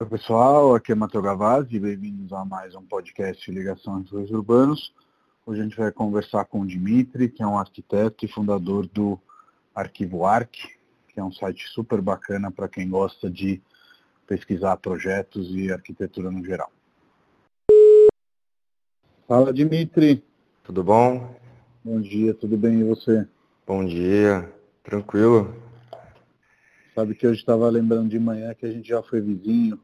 Oi pessoal, aqui é Matheus Gavazzi, bem-vindos a mais um podcast Ligação entre Urbanos. Hoje a gente vai conversar com o Dimitri, que é um arquiteto e fundador do Arquivo Arc, que é um site super bacana para quem gosta de pesquisar projetos e arquitetura no geral. Fala Dimitri. Tudo bom? Bom dia, tudo bem e você? Bom dia, tranquilo. Sabe que hoje estava lembrando de manhã que a gente já foi vizinho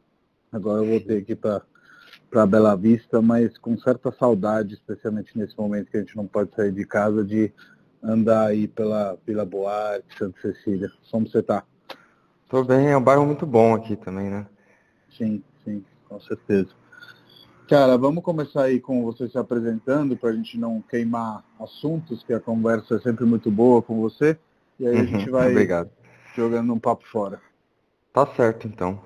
Agora eu voltei aqui para Bela Vista, mas com certa saudade, especialmente nesse momento que a gente não pode sair de casa, de andar aí pela Vila Boarte, Santa Cecília. Como você está? Tô bem, é um bairro muito bom aqui também, né? Sim, sim, com certeza. Cara, vamos começar aí com você se apresentando para a gente não queimar assuntos, que a conversa é sempre muito boa com você. E aí a gente vai Obrigado. jogando um papo fora. Tá certo, então.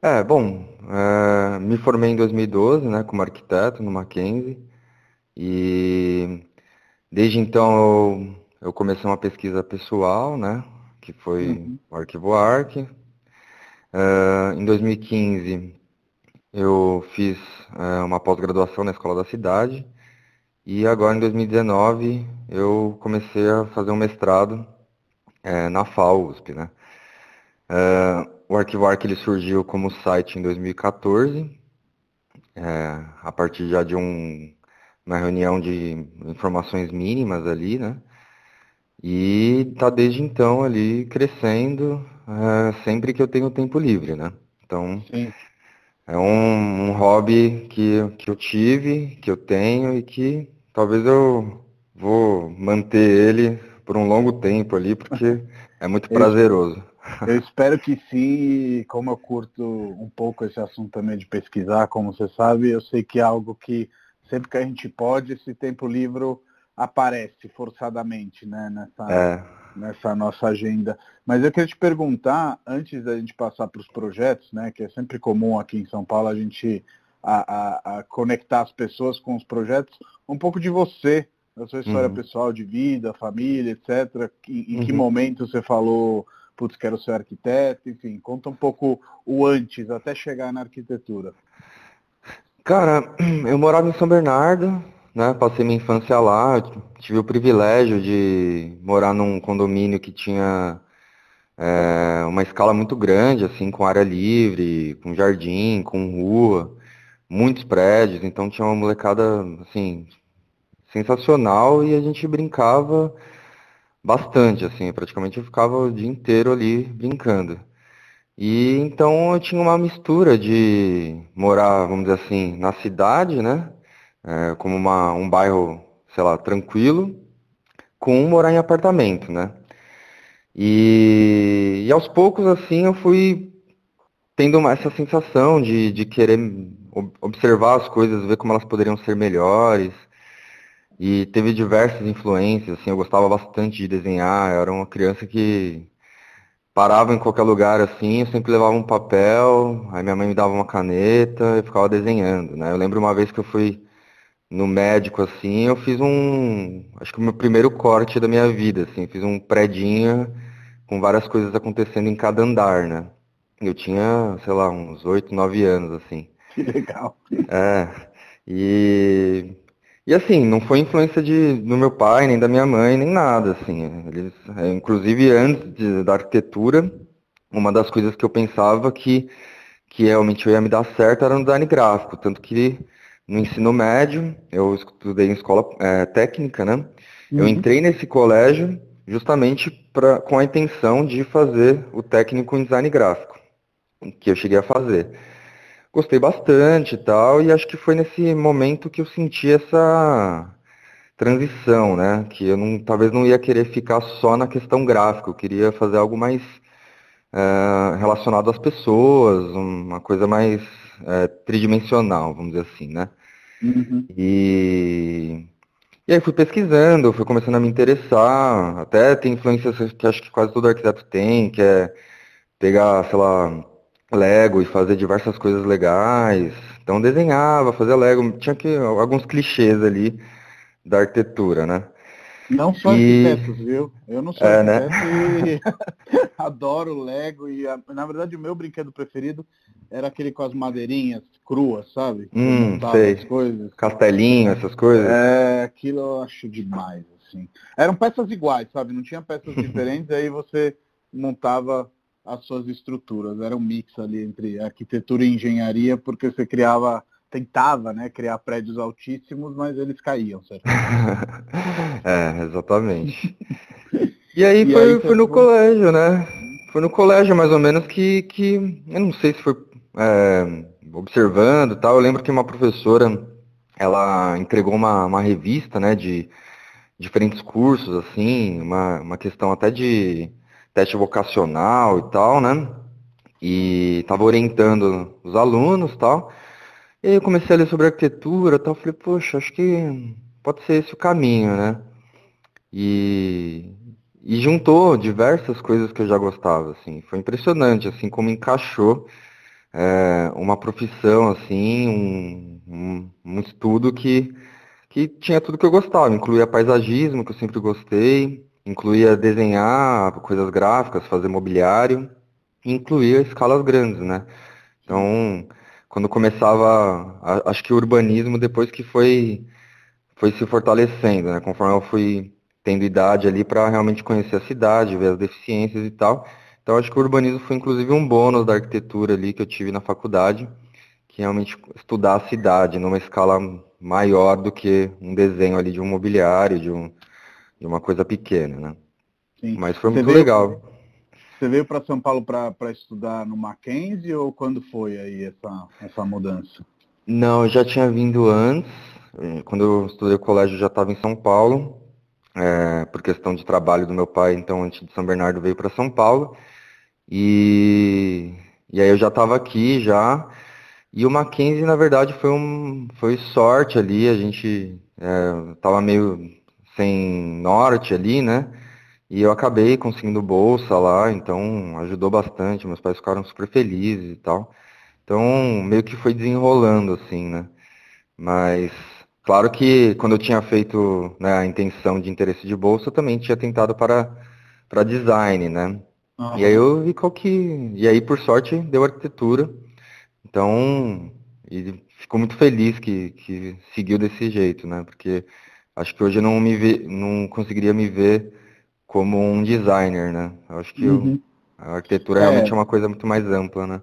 É, bom, é, me formei em 2012, né, como arquiteto no Mackenzie, e desde então eu, eu comecei uma pesquisa pessoal, né, que foi Uhum. o Arquivo Arc. É, em 2015 eu fiz é, uma pós-graduação na Escola da Cidade, e agora em 2019 eu comecei a fazer um mestrado é, na FAUSP, né. É, o Arquivo Arc ele surgiu como site em 2014, é, a partir já de um, uma reunião de informações mínimas ali, né? E tá desde então ali crescendo, é, sempre que eu tenho tempo livre, né? Então Sim. é um, um hobby que, que eu tive, que eu tenho e que talvez eu vou manter ele por um longo tempo ali, porque é muito prazeroso. Eu espero que sim, e como eu curto um pouco esse assunto também de pesquisar, como você sabe, eu sei que é algo que sempre que a gente pode, esse tempo livre aparece forçadamente, né, nessa, É, nessa nossa agenda. Mas eu queria te perguntar, antes da gente passar para os projetos, né, que é sempre comum aqui em São Paulo a gente a, a- a conectar as pessoas com os projetos, um pouco de você, da sua história Uhum. pessoal de vida, família, etc. Em, em que Uhum. momento você falou, putz, quero ser arquiteto, enfim, conta um pouco o antes, até chegar na arquitetura. Cara, eu morava em São Bernardo, né? Passei minha infância lá, tive o privilégio de morar num condomínio que tinha é, uma escala muito grande, assim, com área livre, com jardim, com rua, muitos prédios, então tinha uma molecada, assim, sensacional e a gente brincava bastante, assim, praticamente eu ficava o dia inteiro ali brincando. E então eu tinha uma mistura de morar, vamos dizer assim, na cidade, né? É, como uma, um bairro, sei lá, tranquilo, com morar em apartamento, né? E, e aos poucos, assim, eu fui tendo essa sensação de, de querer ob- observar as coisas, ver como elas poderiam ser melhores. E teve diversas influências, assim, eu gostava bastante de desenhar, eu era uma criança que parava em qualquer lugar assim, eu sempre levava um papel, aí minha mãe me dava uma caneta, eu ficava desenhando, né? Eu lembro uma vez que eu fui no médico assim, eu fiz um, acho que o meu primeiro corte da minha vida, assim, fiz um predinho com várias coisas acontecendo em cada andar, né? Eu tinha, sei lá, uns oito, nove anos, assim. Que legal. É, e, e assim, não foi influência de, do meu pai, nem da minha mãe, nem nada, assim. Eles, é, inclusive, antes de- da arquitetura, uma das coisas que eu pensava que, que realmente eu ia me dar certo era no design gráfico, tanto que no ensino médio, eu estudei em escola, é, técnica, né? Eu Uhum. entrei nesse colégio justamente pra, com a intenção de fazer o técnico em design gráfico, que eu cheguei a fazer. Gostei bastante e tal, e acho que foi nesse momento que eu senti essa transição, né? Que eu não, talvez não ia querer ficar só na questão gráfica, eu queria fazer algo mais eh, relacionado às pessoas, uma coisa mais eh, tridimensional, vamos dizer assim, né? Uhum. E, e aí fui pesquisando, fui começando a me interessar, até tem influências que acho que quase todo arquiteto tem, que é pegar, sei lá, Lego e fazer diversas coisas legais. Então desenhava, fazia Lego, tinha que alguns clichês ali da arquitetura, né? Não só e... arquitetos, viu? Eu não sou é, né? arquiteto né? e adoro Lego e na verdade o meu brinquedo preferido era aquele com as madeirinhas cruas, sabe? Hum, sei. As coisas. Castelinho, essas coisas. É, aquilo eu acho demais, assim. Eram peças iguais, sabe? Não tinha peças diferentes, aí você montava as suas estruturas. Era um mix ali entre arquitetura e engenharia, porque você criava tentava né, criar prédios altíssimos, mas eles caíam, certo? é, exatamente. E aí e foi, aí foi no foi... colégio, né? Foi no colégio mais ou menos que, que eu não sei se foi é, observando tal. Eu lembro que uma professora, ela entregou uma, uma revista, né, de diferentes cursos, assim, uma, uma questão até de teste vocacional e tal, né? E estava orientando os alunos tal. E aí eu comecei a ler sobre arquitetura e tal, falei, poxa, acho que pode ser esse o caminho, né? E, e juntou diversas coisas que eu já gostava, assim. Foi impressionante, assim, como encaixou é, uma profissão, assim, um, um, um, estudo que, que tinha tudo que eu gostava. Incluía paisagismo, que eu sempre gostei, incluía desenhar coisas gráficas, fazer mobiliário, incluía escalas grandes, né? Então, quando começava, acho que o urbanismo depois que foi foi se fortalecendo, né? Conforme eu fui tendo idade ali para realmente conhecer a cidade, ver as deficiências e tal. Então acho que o urbanismo foi inclusive um bônus da arquitetura ali que eu tive na faculdade, que realmente estudar a cidade numa escala maior do que um desenho ali de um mobiliário, de, um, de uma coisa pequena, né? Sim. Mas foi muito veio, legal. Você veio para São Paulo para estudar no Mackenzie ou quando foi aí essa, essa mudança? Não, eu já tinha vindo antes. Eh, quando eu estudei o colégio, eu já estava em São Paulo, é, por questão de trabalho do meu pai. Então, antes de São Bernardo, veio para São Paulo. E, e aí eu já estava aqui já. E o Mackenzie, na verdade, foi, um, foi sorte ali. A gente estava é, meio sem norte ali, né? E eu acabei conseguindo bolsa lá, então ajudou bastante, meus pais ficaram super felizes e tal. Então, meio que foi desenrolando, assim, né? Mas, claro que quando eu tinha feito né, a intenção de interesse de bolsa, eu também tinha tentado para, para design, né? E aí eu vi qual que. E aí, por sorte, deu arquitetura. Então, e ficou muito feliz que, que seguiu desse jeito, né? Porque acho que hoje eu não me ve... não conseguiria me ver como um designer, né? Eu acho que uhum. a arquitetura é. realmente é uma coisa muito mais ampla, né?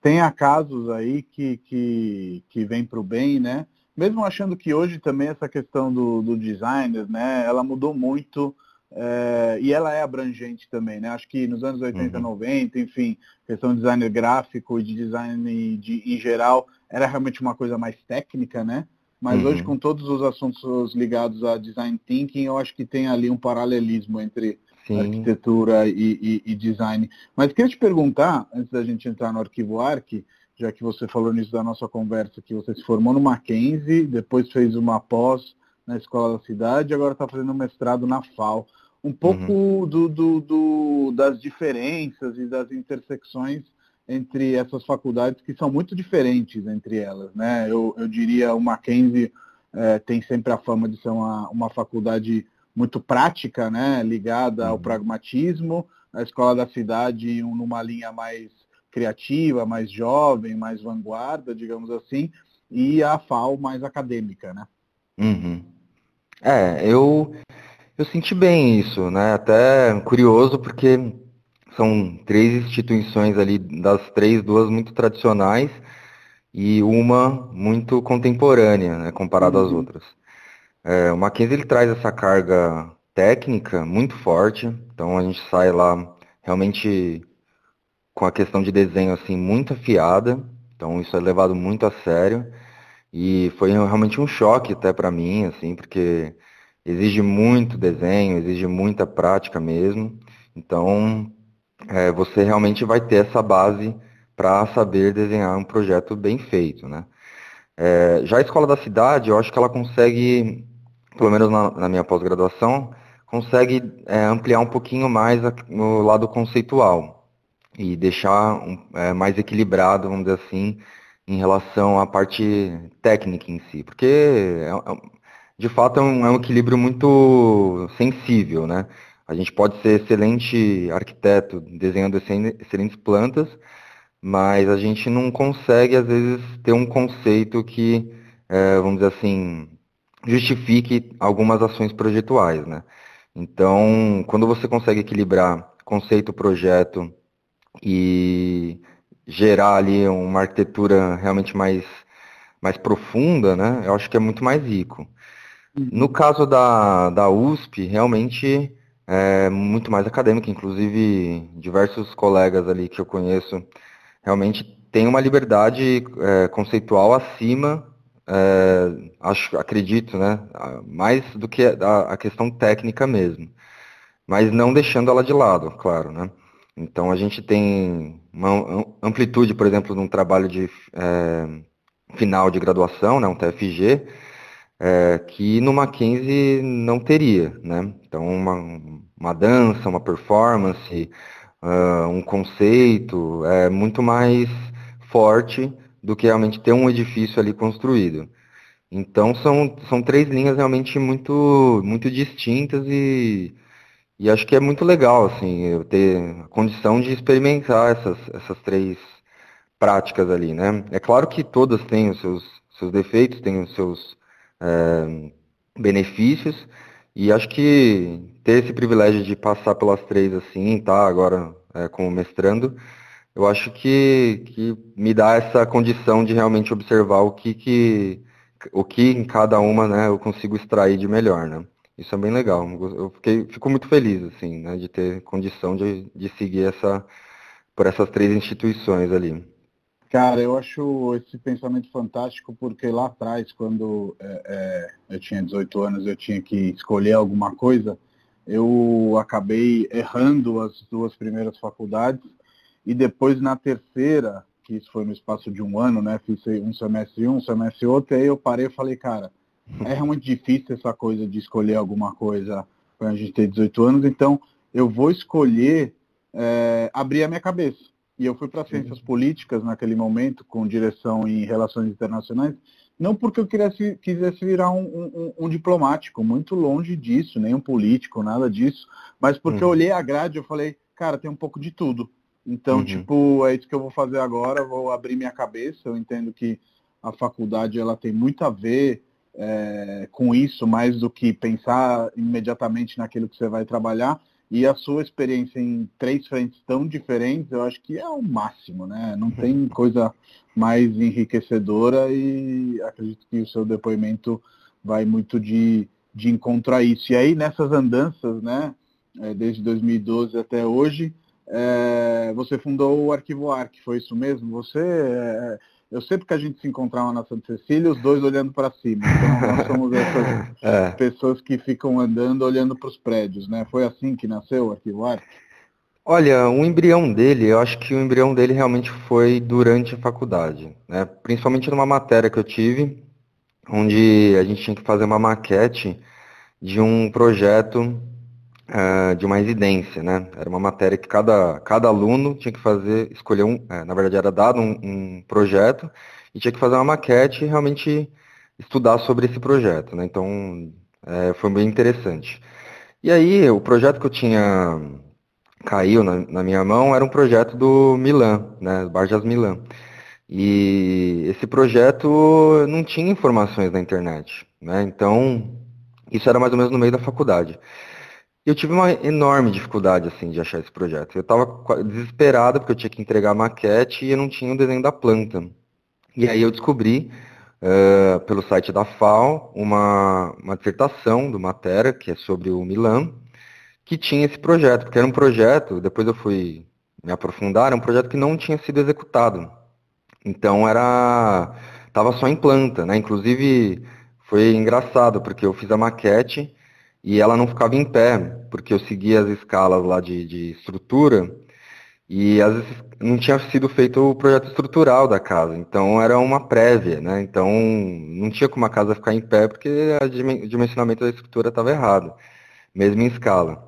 Tem casos aí que, que, que vem para o bem, né? Mesmo achando que hoje também essa questão do, do designer, né? Ela mudou muito é, e ela é abrangente também, né? Acho que nos anos 80, uhum. 90, enfim, questão de designer gráfico e de design de, em geral, era realmente uma coisa mais técnica, né? Mas uhum. hoje, com todos os assuntos ligados a design thinking, eu acho que tem ali um paralelismo entre Sim. arquitetura e, e, e, design. Mas queria te perguntar, antes da gente entrar no arquivo ARC, já que você falou nisso da nossa conversa, que você se formou no Mackenzie, depois fez uma pós na Escola da Cidade, agora está fazendo um mestrado na FAO. Um pouco uhum. do, do, do, das diferenças e das intersecções entre essas faculdades que são muito diferentes entre elas. Né? Eu, eu diria o Mackenzie é, tem sempre a fama de ser uma, uma faculdade muito prática, né? ligada ao uhum. pragmatismo, a escola da cidade numa linha mais criativa, mais jovem, mais vanguarda, digamos assim, e a FAO mais acadêmica, né? Uhum. É, eu, eu senti bem isso, né? Até curioso porque são três instituições ali, das três, duas muito tradicionais e uma muito contemporânea, né, comparado uhum. às outras. É, o Mackenzie ele traz essa carga técnica muito forte, então a gente sai lá realmente com a questão de desenho assim muito afiada, então isso é levado muito a sério e foi realmente um choque até para mim, assim, porque exige muito desenho, exige muita prática mesmo. Então é, você realmente vai ter essa base para saber desenhar um projeto bem feito, né? É, já a escola da cidade, eu acho que ela consegue, pelo menos na, na minha pós-graduação, consegue é, ampliar um pouquinho mais no lado conceitual e deixar um, é, mais equilibrado, vamos dizer assim, em relação à parte técnica em si, porque é, de fato é um, é um equilíbrio muito sensível, né? A gente pode ser excelente arquiteto desenhando excelentes plantas, mas a gente não consegue, às vezes, ter um conceito que, é, vamos dizer assim, justifique algumas ações projetuais, né? Então, quando você consegue equilibrar conceito, projeto e gerar ali uma arquitetura realmente mais, mais profunda, né? Eu acho que é muito mais rico. Uhum. No caso da, da USP, realmente é muito mais acadêmica, inclusive diversos colegas ali que eu conheço realmente têm uma liberdade é, conceitual acima, é, acho, acredito, né, mais do que a, a, questão técnica mesmo, mas não deixando ela de lado, claro, né. Então a gente tem uma amplitude, por exemplo, num trabalho de é, final de graduação, né, um TFG, é, que no Mackenzie não teria, né? Então, uma, uma dança, uma performance, uh, um conceito é muito mais forte do que realmente ter um edifício ali construído. Então, são, são três linhas realmente muito, muito distintas e, e acho que é muito legal, assim, eu ter a condição de experimentar essas, essas três práticas ali, né? É claro que todas têm os seus, seus defeitos, têm os seus é, benefícios. E acho que ter esse privilégio de passar pelas três assim, tá, agora é, como mestrando, eu acho que, que me dá essa condição de realmente observar o que, que, o que em cada uma né, eu consigo extrair de melhor, né? Isso é bem legal. Eu fiquei, fico muito feliz, assim, né, de ter condição de, de seguir essa, por essas três instituições ali. Cara, eu acho esse pensamento fantástico porque lá atrás, quando é, é, eu tinha 18 anos, eu tinha que escolher alguma coisa, eu acabei errando as duas primeiras faculdades e depois na terceira, que isso foi no espaço de um ano, né? Fiz um semestre um, um semestre outro, e aí eu parei e falei, cara, é realmente difícil essa coisa de escolher alguma coisa quando a gente tem 18 anos, então eu vou escolher é, abrir a minha cabeça e eu fui para ciências políticas naquele momento, com direção em relações internacionais, não porque eu quisesse, quisesse virar um, um, um, diplomático, muito longe disso, nem um político, nada disso, mas porque uhum. eu olhei a grade e falei, cara, tem um pouco de tudo. Então, uhum. tipo, é isso que eu vou fazer agora, vou abrir minha cabeça, eu entendo que a faculdade ela tem muito a ver é, com isso, mais do que pensar imediatamente naquilo que você vai trabalhar, e a sua experiência em três frentes tão diferentes, eu acho que é o máximo, né? Não tem uhum. coisa mais enriquecedora e acredito que o seu depoimento vai muito de, de encontrar isso. E aí, nessas andanças, né, é, desde 2012 até hoje, é, você fundou o Arquivo Arc, foi isso mesmo? Você é, eu sempre que a gente se encontrava na Santa Cecília, os dois olhando para cima. Então nós somos essas é. pessoas que ficam andando olhando para os prédios, né? Foi assim que nasceu o Arquivo Arc? Olha, o embrião dele, eu acho que o embrião dele realmente foi durante a faculdade, né? Principalmente numa matéria que eu tive, onde a gente tinha que fazer uma maquete de um projeto uh, de uma residência, né? Era uma matéria que cada, cada aluno tinha que fazer, escolher um, é, na verdade era dado um, um, projeto e tinha que fazer uma maquete e realmente estudar sobre esse projeto, né? Então é, foi bem interessante. E aí o projeto que eu tinha caiu na, na minha mão era um projeto do Milan, né? Barjas Milan. E esse projeto não tinha informações na internet, né? Então isso era mais ou menos no meio da faculdade eu tive uma enorme dificuldade, assim, de achar esse projeto. Eu estava desesperado porque eu tinha que entregar a maquete e eu não tinha o desenho da planta. E aí eu descobri, uh, pelo site da FAO, uma, uma dissertação do Matera, que é sobre o Milan, que tinha esse projeto, porque era um projeto, depois eu fui me aprofundar, era um projeto que não tinha sido executado. Então era. estava só em planta, né? Inclusive foi engraçado, porque eu fiz a maquete e ela não ficava em pé, porque eu seguia as escalas lá de, de estrutura e às vezes não tinha sido feito o projeto estrutural da casa, então era uma prévia, né? Então não tinha como a casa ficar em pé porque o dimensionamento da estrutura estava errado, mesmo em escala.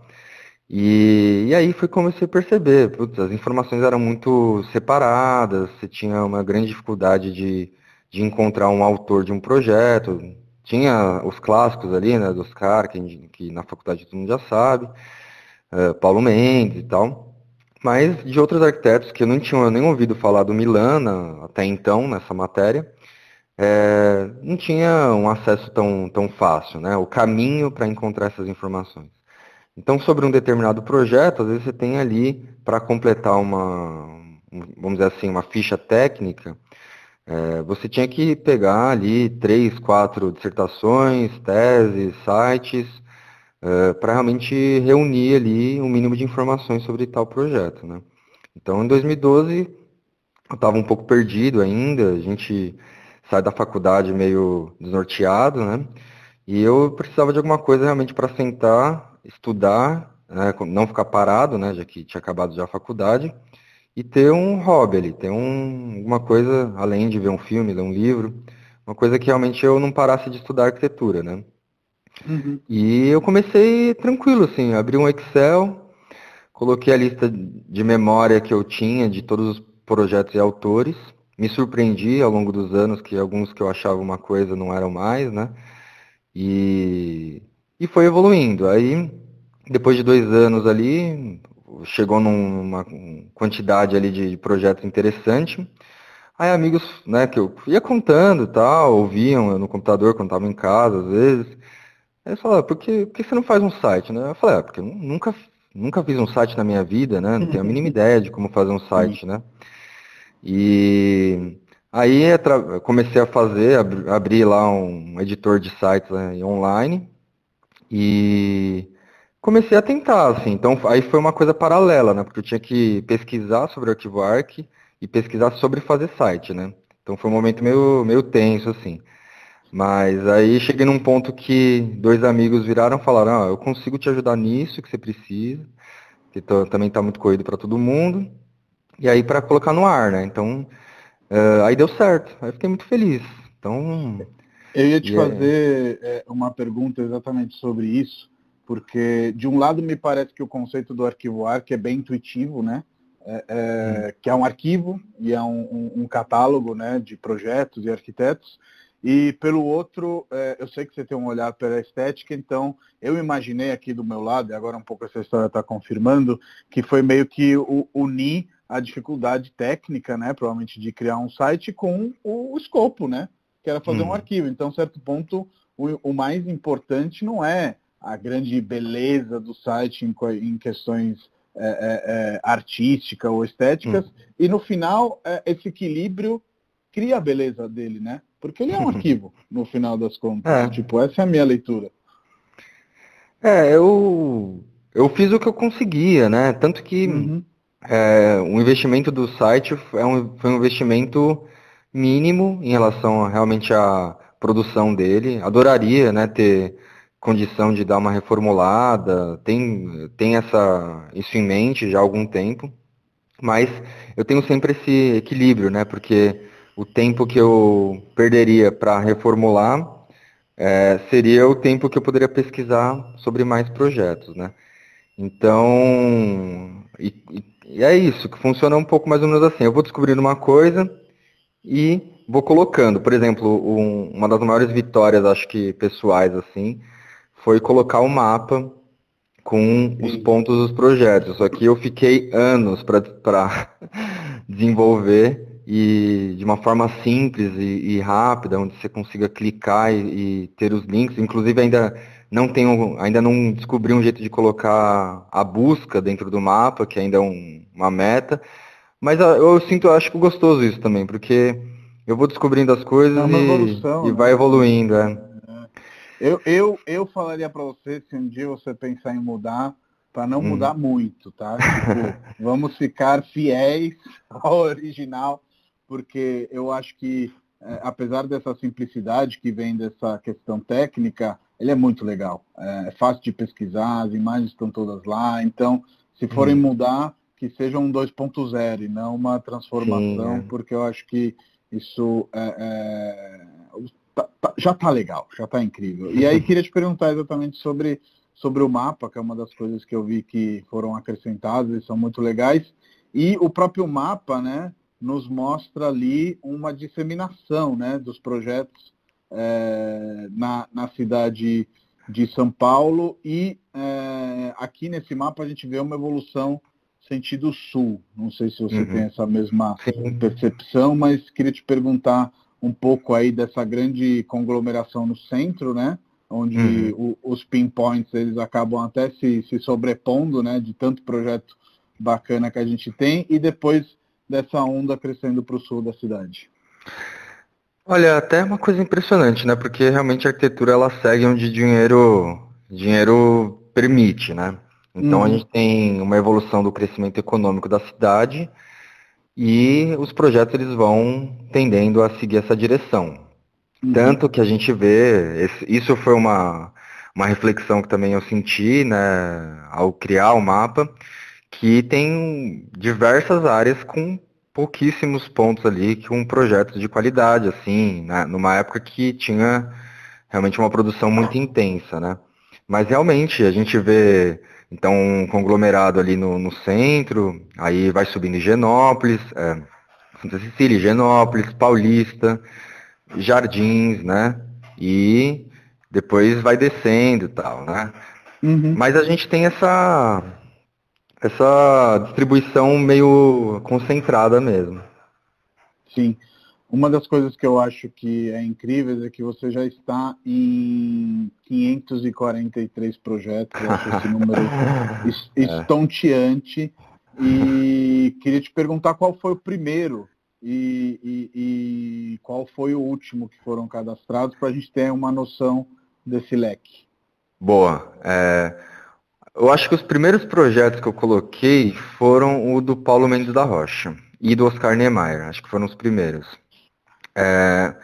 E, e aí foi comecei a perceber, putz, as informações eram muito separadas, você tinha uma grande dificuldade de, de encontrar um autor de um projeto, tinha os clássicos ali, né, dos caras, que, que, na faculdade todo mundo já sabe, uh, Paulo Mendes e tal, mas de outros arquitetos que eu não tinha nem ouvido falar do Milana até então nessa matéria, é, não tinha um acesso tão, tão fácil, né, o caminho para encontrar essas informações. Então, sobre um determinado projeto, às vezes você tem ali, para completar uma, vamos dizer assim, uma ficha técnica, é, você tinha que pegar ali três, quatro dissertações, teses, sites, é, para realmente reunir ali um mínimo de informações sobre tal projeto. Né? Então, em 2012, eu estava um pouco perdido ainda, a gente sai da faculdade meio desnorteado, né? E eu precisava de alguma coisa realmente para sentar, estudar, né? não ficar parado, né? Já que tinha acabado já a faculdade, e ter um hobby ali, ter um, uma coisa, além de ver um filme, ler um livro, uma coisa que realmente eu não parasse de estudar arquitetura, né? Uhum. E eu comecei tranquilo, assim, abri um Excel, coloquei a lista de memória que eu tinha de todos os projetos e autores, me surpreendi ao longo dos anos que alguns que eu achava uma coisa não eram mais, né? E, e foi evoluindo. Aí, depois de dois anos ali, chegou numa quantidade ali de projetos interessante. Aí amigos, né, que eu ia contando e tal, ouviam no computador quando estava em casa, às vezes. Aí eles falaram, por que, por que você não faz um site, né? Eu falei, é, porque eu nunca, nunca fiz um site na minha vida, né? Não tenho a mínima ideia de como fazer um site, né? E aí comecei a fazer, abri lá um editor de sites né, online e comecei a tentar, assim. Então, aí foi uma coisa paralela, né? Porque eu tinha que pesquisar sobre o arquivo ARC e pesquisar sobre fazer site, né? Então foi um momento meio, meio tenso, assim. Mas aí cheguei num ponto que dois amigos viraram e falaram, ah, eu consigo te ajudar nisso que você precisa, que também está muito corrido para todo mundo. E aí para colocar no ar, né? Então, uh, aí deu certo. Aí fiquei muito feliz. Então. Eu ia te yeah. fazer é, uma pergunta exatamente sobre isso porque de um lado me parece que o conceito do arquivo ARC é bem intuitivo, né? É, é, que é um arquivo e é um, um, um, catálogo né, de projetos e arquitetos. E pelo outro, é, eu sei que você tem um olhar pela estética, então eu imaginei aqui do meu lado, e agora um pouco essa história está confirmando, que foi meio que unir a dificuldade técnica, né, provavelmente de criar um site com o, o escopo, né, que era fazer hum. um uhum. arquivo. Então, certo ponto, o, o mais importante não é a grande beleza do site em, em questões é, é, é, artísticas ou estéticas, hum. e no final é, esse equilíbrio cria a beleza dele, né? Porque ele é um arquivo, no final das contas. É. Tipo, essa é a minha leitura. É, eu, eu fiz o que eu conseguia, né? Tanto que uhum. é, o investimento do site é um, foi um investimento mínimo em relação a, realmente à produção dele. Adoraria né, ter condição de dar uma reformulada, tem, tem essa, isso em mente já há algum tempo, mas eu tenho sempre esse equilíbrio, né? Porque o tempo que eu perderia para reformular é, seria o tempo que eu poderia pesquisar sobre mais projetos, né? Então, e, e é isso, que funciona um pouco mais ou menos assim. Eu vou descobrindo uma coisa e vou colocando. Por exemplo, um, uma das maiores vitórias, acho que pessoais, assim, foi colocar o um mapa com os pontos dos projetos. Só que eu fiquei anos para desenvolver e de uma forma simples e, e rápida, onde você consiga clicar e, e, ter os links. Inclusive ainda não tenho, ainda não descobri um jeito de colocar a busca dentro do mapa, que ainda é um, uma meta. Mas ah, eu sinto, eu acho gostoso isso também, porque eu vou descobrindo as coisas é e, e, vai né? evoluindo. É. Eu, eu, eu falaria para você, se um dia você pensar em mudar, para não hum. mudar muito, tá? Tipo, vamos ficar fiéis ao original, porque eu acho que, é, apesar dessa simplicidade que vem dessa questão técnica, ele é muito legal. É, é fácil de pesquisar, as imagens estão todas lá, então, se forem hum. mudar, que seja um 2.0 e não uma transformação, Sim, é. porque eu acho que isso é, é tá, tá, já tá legal, já tá incrível. E aí queria te perguntar exatamente sobre, sobre o mapa, que é uma das coisas que eu vi que foram acrescentadas e são muito legais. E o próprio mapa, né, nos mostra ali uma disseminação, né, dos projetos é, na, na cidade de São Paulo e é, aqui nesse mapa a gente vê uma evolução sentido sul. Não sei se você uhum. tem essa mesma Sim. percepção, mas queria te perguntar um pouco aí dessa grande conglomeração no centro, né? Onde uhum. o, os pinpoints eles acabam até se, se sobrepondo, né? De tanto projeto bacana que a gente tem e depois dessa onda crescendo para o sul da cidade. Olha, até uma coisa impressionante, né? Porque realmente a arquitetura ela segue onde dinheiro dinheiro permite, né? Então uhum. a gente tem uma evolução do crescimento econômico da cidade e os projetos eles vão tendendo a seguir essa direção. Uhum. Tanto que a gente vê, esse, isso foi uma, uma reflexão que também eu senti né, ao criar o mapa, que tem diversas áreas com pouquíssimos pontos ali com projetos de qualidade, assim, né, numa época que tinha realmente uma produção muito intensa, né? Mas realmente a gente vê então, um conglomerado ali no, no centro, aí vai subindo Higienópolis, é, Santa Cecília, Higienópolis, Paulista, Jardins, né? E depois vai descendo e tal, né? Uhum. Mas a gente tem essa, essa distribuição meio concentrada mesmo. Sim. Uma das coisas que eu acho que é incrível é que você já está em 543 projetos, eu acho esse número é. estonteante. E queria te perguntar qual foi o primeiro e, e, e qual foi o último que foram cadastrados para a gente ter uma noção desse leque. Boa. É, eu acho que os primeiros projetos que eu coloquei foram o do Paulo Mendes da Rocha e do Oscar Niemeyer. Acho que foram os primeiros. É,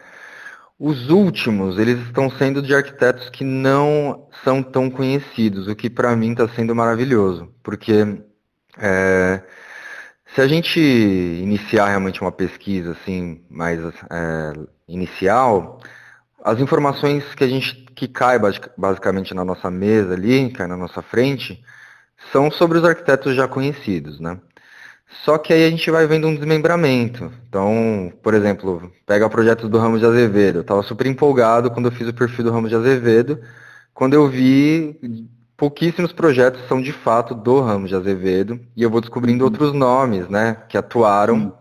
os últimos, eles estão sendo de arquitetos que não são tão conhecidos, o que para mim está sendo maravilhoso, porque é, se a gente iniciar realmente uma pesquisa assim mais é, inicial, as informações que a gente que cai basicamente na nossa mesa ali, cai na nossa frente, são sobre os arquitetos já conhecidos, né? Só que aí a gente vai vendo um desmembramento. Então, por exemplo, pega o projeto do Ramos de Azevedo. Eu estava super empolgado quando eu fiz o perfil do Ramos de Azevedo. Quando eu vi, pouquíssimos projetos são de fato do Ramos de Azevedo. E eu vou descobrindo uhum. outros nomes, né? Que atuaram uhum.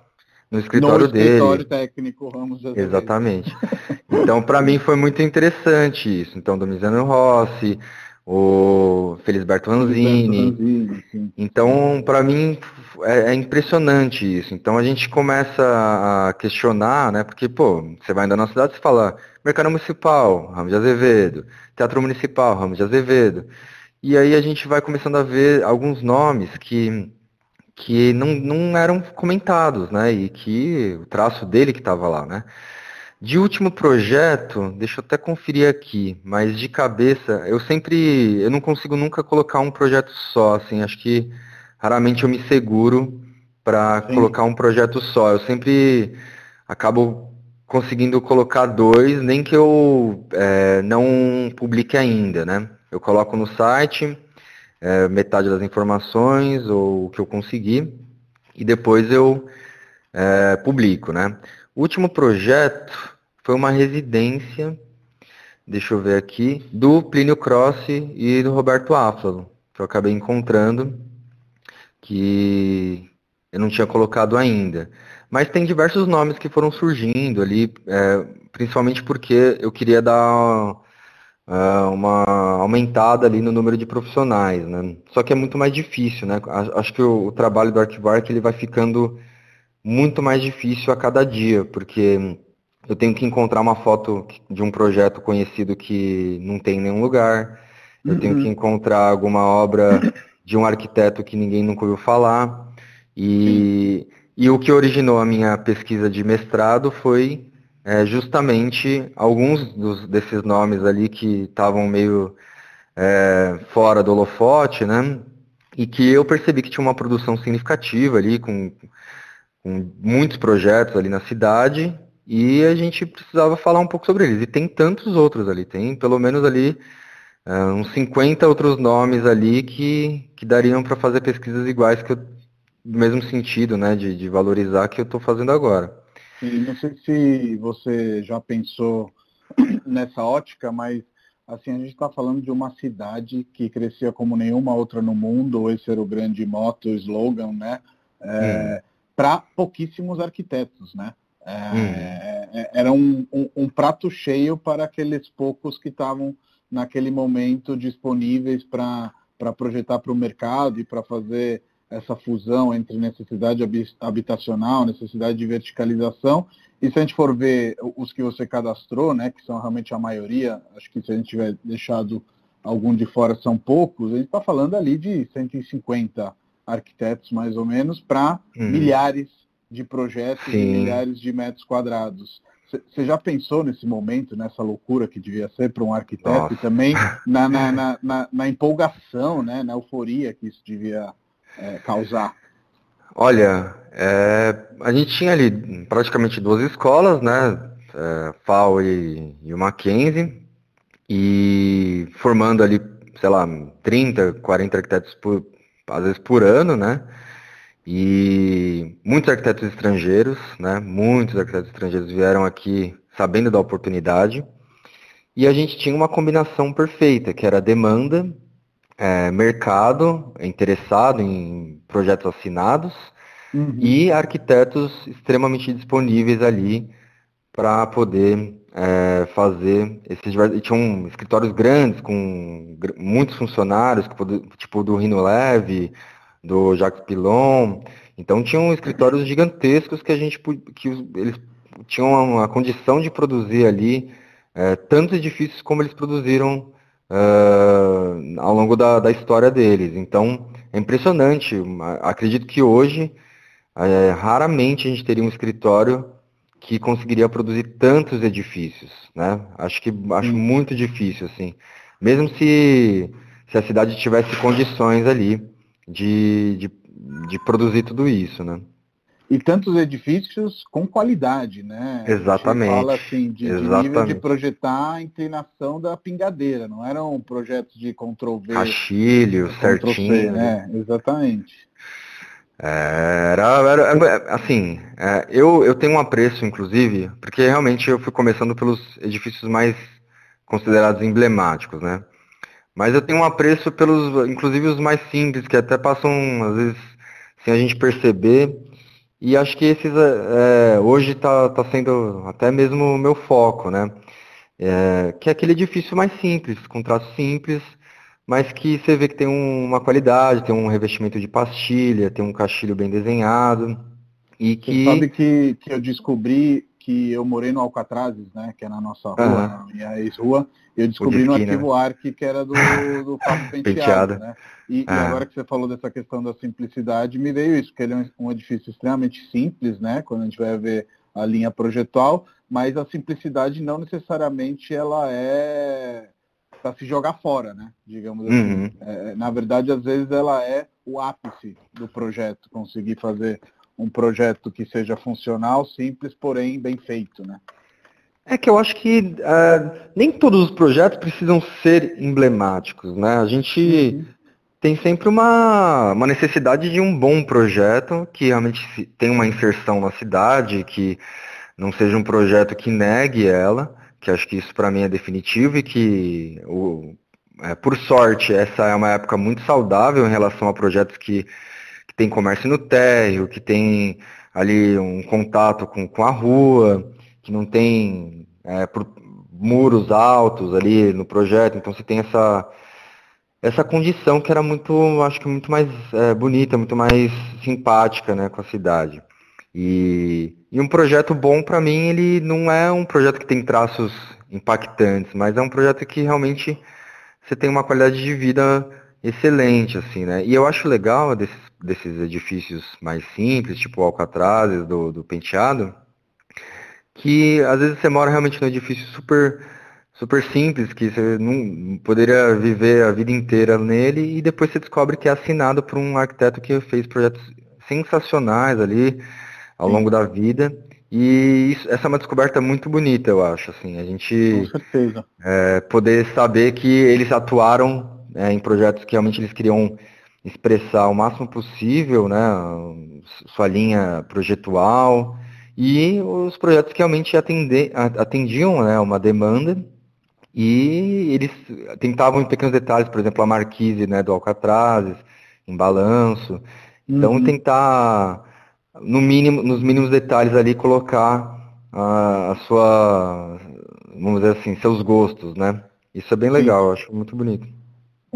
no escritório no dele. escritório técnico Ramos de Azevedo. Exatamente. Então, para mim foi muito interessante isso. Então, Domizano Rossi, o Felisberto Vanzini. Então, para mim, é, é, impressionante isso. Então, a gente começa a questionar, né? Porque, pô, você vai andar na cidade e fala Mercado Municipal, Ramos de Azevedo, Teatro Municipal, Ramos de Azevedo. E aí a gente vai começando a ver alguns nomes que, que não, não eram comentados, né? E que o traço dele que estava lá, né? De último projeto, deixa eu até conferir aqui, mas de cabeça, eu sempre, eu não consigo nunca colocar um projeto só, assim, acho que raramente eu me seguro para colocar um projeto só. Eu sempre acabo conseguindo colocar dois, nem que eu é, não publique ainda, né? Eu coloco no site é, metade das informações ou o que eu conseguir e depois eu é, publico, né? O último projeto foi uma residência, deixa eu ver aqui, do Plínio Crossi e do Roberto Áfalo, que eu acabei encontrando, que eu não tinha colocado ainda. Mas tem diversos nomes que foram surgindo ali, é, principalmente porque eu queria dar é, uma aumentada ali no número de profissionais, né? Só que é muito mais difícil, né? Acho que o, o trabalho do Arquivark ele vai ficando muito mais difícil a cada dia, porque eu tenho que encontrar uma foto de um projeto conhecido que não tem em nenhum lugar. Eu uhum. tenho que encontrar alguma obra de um arquiteto que ninguém nunca ouviu falar. E, e o que originou a minha pesquisa de mestrado foi é, justamente alguns dos, desses nomes ali que estavam meio é, fora do holofote, né? E que eu percebi que tinha uma produção significativa ali, com, com muitos projetos ali na cidade, e a gente precisava falar um pouco sobre eles. E tem tantos outros ali, tem pelo menos ali uh, uns 50 outros nomes ali que, que dariam para fazer pesquisas iguais, que eu, do mesmo sentido, né, de, de valorizar que eu estou fazendo agora. E não sei se você já pensou nessa ótica, mas assim, a gente está falando de uma cidade que crescia como nenhuma outra no mundo, esse era o grande moto, o slogan, né? É, hum. Para pouquíssimos arquitetos, né? É, hum. Era um, um, um, prato cheio para aqueles poucos que estavam naquele momento disponíveis para projetar para o mercado e para fazer essa fusão entre necessidade habitacional, necessidade de verticalização. E se a gente for ver os que você cadastrou, né, que são realmente a maioria, acho que se a gente tiver deixado algum de fora são poucos, a gente está falando ali de 150 arquitetos mais ou menos para hum. milhares de projetos Sim. e milhares de metros quadrados. Você já pensou nesse momento, nessa loucura que devia ser para um arquiteto Nossa. e também na, na, na, na, empolgação, né, na euforia que isso devia é, causar? Olha, é, a gente tinha ali praticamente duas escolas, né, é, FAO e, e o Mackenzie, e formando ali, sei lá, 30, 40 arquitetos por, às vezes por ano, né, e muitos arquitetos estrangeiros, né? Muitos arquitetos estrangeiros vieram aqui sabendo da oportunidade. E a gente tinha uma combinação perfeita, que era demanda, é, mercado interessado em projetos assinados uhum. e arquitetos extremamente disponíveis ali para poder é, fazer esses e tinham escritórios grandes com muitos funcionários, tipo do Rino Leve, do Jacques Pilon. Então tinham escritórios gigantescos que a gente que eles tinham a condição de produzir ali é, tantos edifícios como eles produziram é, ao longo da, da, história deles. Então é impressionante. Acredito que hoje é, raramente a gente teria um escritório que conseguiria produzir tantos edifícios, né? Acho que acho muito difícil assim, mesmo se se a cidade tivesse condições ali de, de, de produzir tudo isso, né? E tantos edifícios com qualidade, né? Exatamente. A fala assim, de, de, nível de projetar a inclinação da pingadeira, não eram projetos de Ctrl V. Cachilho, certinho. C, né? Exatamente. É, era, era, assim, é, eu, eu tenho um apreço, inclusive, porque realmente eu fui começando pelos edifícios mais considerados emblemáticos, né? Mas eu tenho um apreço pelos, inclusive os mais simples, que até passam, às vezes, sem a gente perceber. E acho que esses é, hoje está tá sendo até mesmo o meu foco, né? É, que é aquele edifício mais simples, com traço simples, mas que você vê que tem um, uma qualidade, tem um revestimento de pastilha, tem um caixilho bem desenhado. E que... Você sabe que, que eu descobri que eu morei no Alcatrazes, né, que é na nossa rua, uhum. na minha ex-rua, eu descobri no arquivo né? ARC que era do, do Papo Penteado, Penteado. né? E, e, ah. agora que você falou dessa questão da simplicidade, me veio isso, que ele é um, um edifício extremamente simples, né, quando a gente vai ver a linha projetual, mas a simplicidade não necessariamente ela é para se jogar fora, né? Digamos assim. Uhum. É, na verdade, às vezes ela é o ápice do projeto, conseguir fazer um projeto que seja funcional, simples, porém bem feito, né? É que eu acho que uh, nem todos os projetos precisam ser emblemáticos, né? A gente uhum. tem sempre uma, uma necessidade de um bom projeto que realmente tem uma inserção na cidade, que não seja um projeto que negue ela, que acho que isso para mim é definitivo e que, o, é, por sorte, essa é uma época muito saudável em relação a projetos que que tem comércio no térreo, que tem ali um contato com, com a rua, que não tem é, muros altos ali no projeto, então você tem essa essa condição que era muito, acho que muito mais é, bonita, muito mais simpática, né, com a cidade. E, e um projeto bom para mim, ele não é um projeto que tem traços impactantes, mas é um projeto que realmente você tem uma qualidade de vida excelente, assim, né? E eu acho legal desses, desses edifícios mais simples, tipo Alcatrazes, do, do Penteado, que às vezes você mora realmente num edifício super super simples, que você não poderia viver a vida inteira nele e depois você descobre que é assinado por um arquiteto que fez projetos sensacionais ali ao Sim. longo da vida. E isso, essa é uma descoberta muito bonita, eu acho, assim, a gente é, poder saber que eles atuaram é, em projetos que realmente eles queriam expressar o máximo possível, né, sua linha projetual e os projetos que realmente atende, atendiam né, uma demanda e eles tentavam em pequenos detalhes, por exemplo, a marquise né, do Alcatraz, em balanço. Então uhum. tentar, no mínimo, nos mínimos detalhes ali, colocar a, a, sua, vamos dizer assim, seus gostos, né? Isso é bem legal, eu acho muito bonito.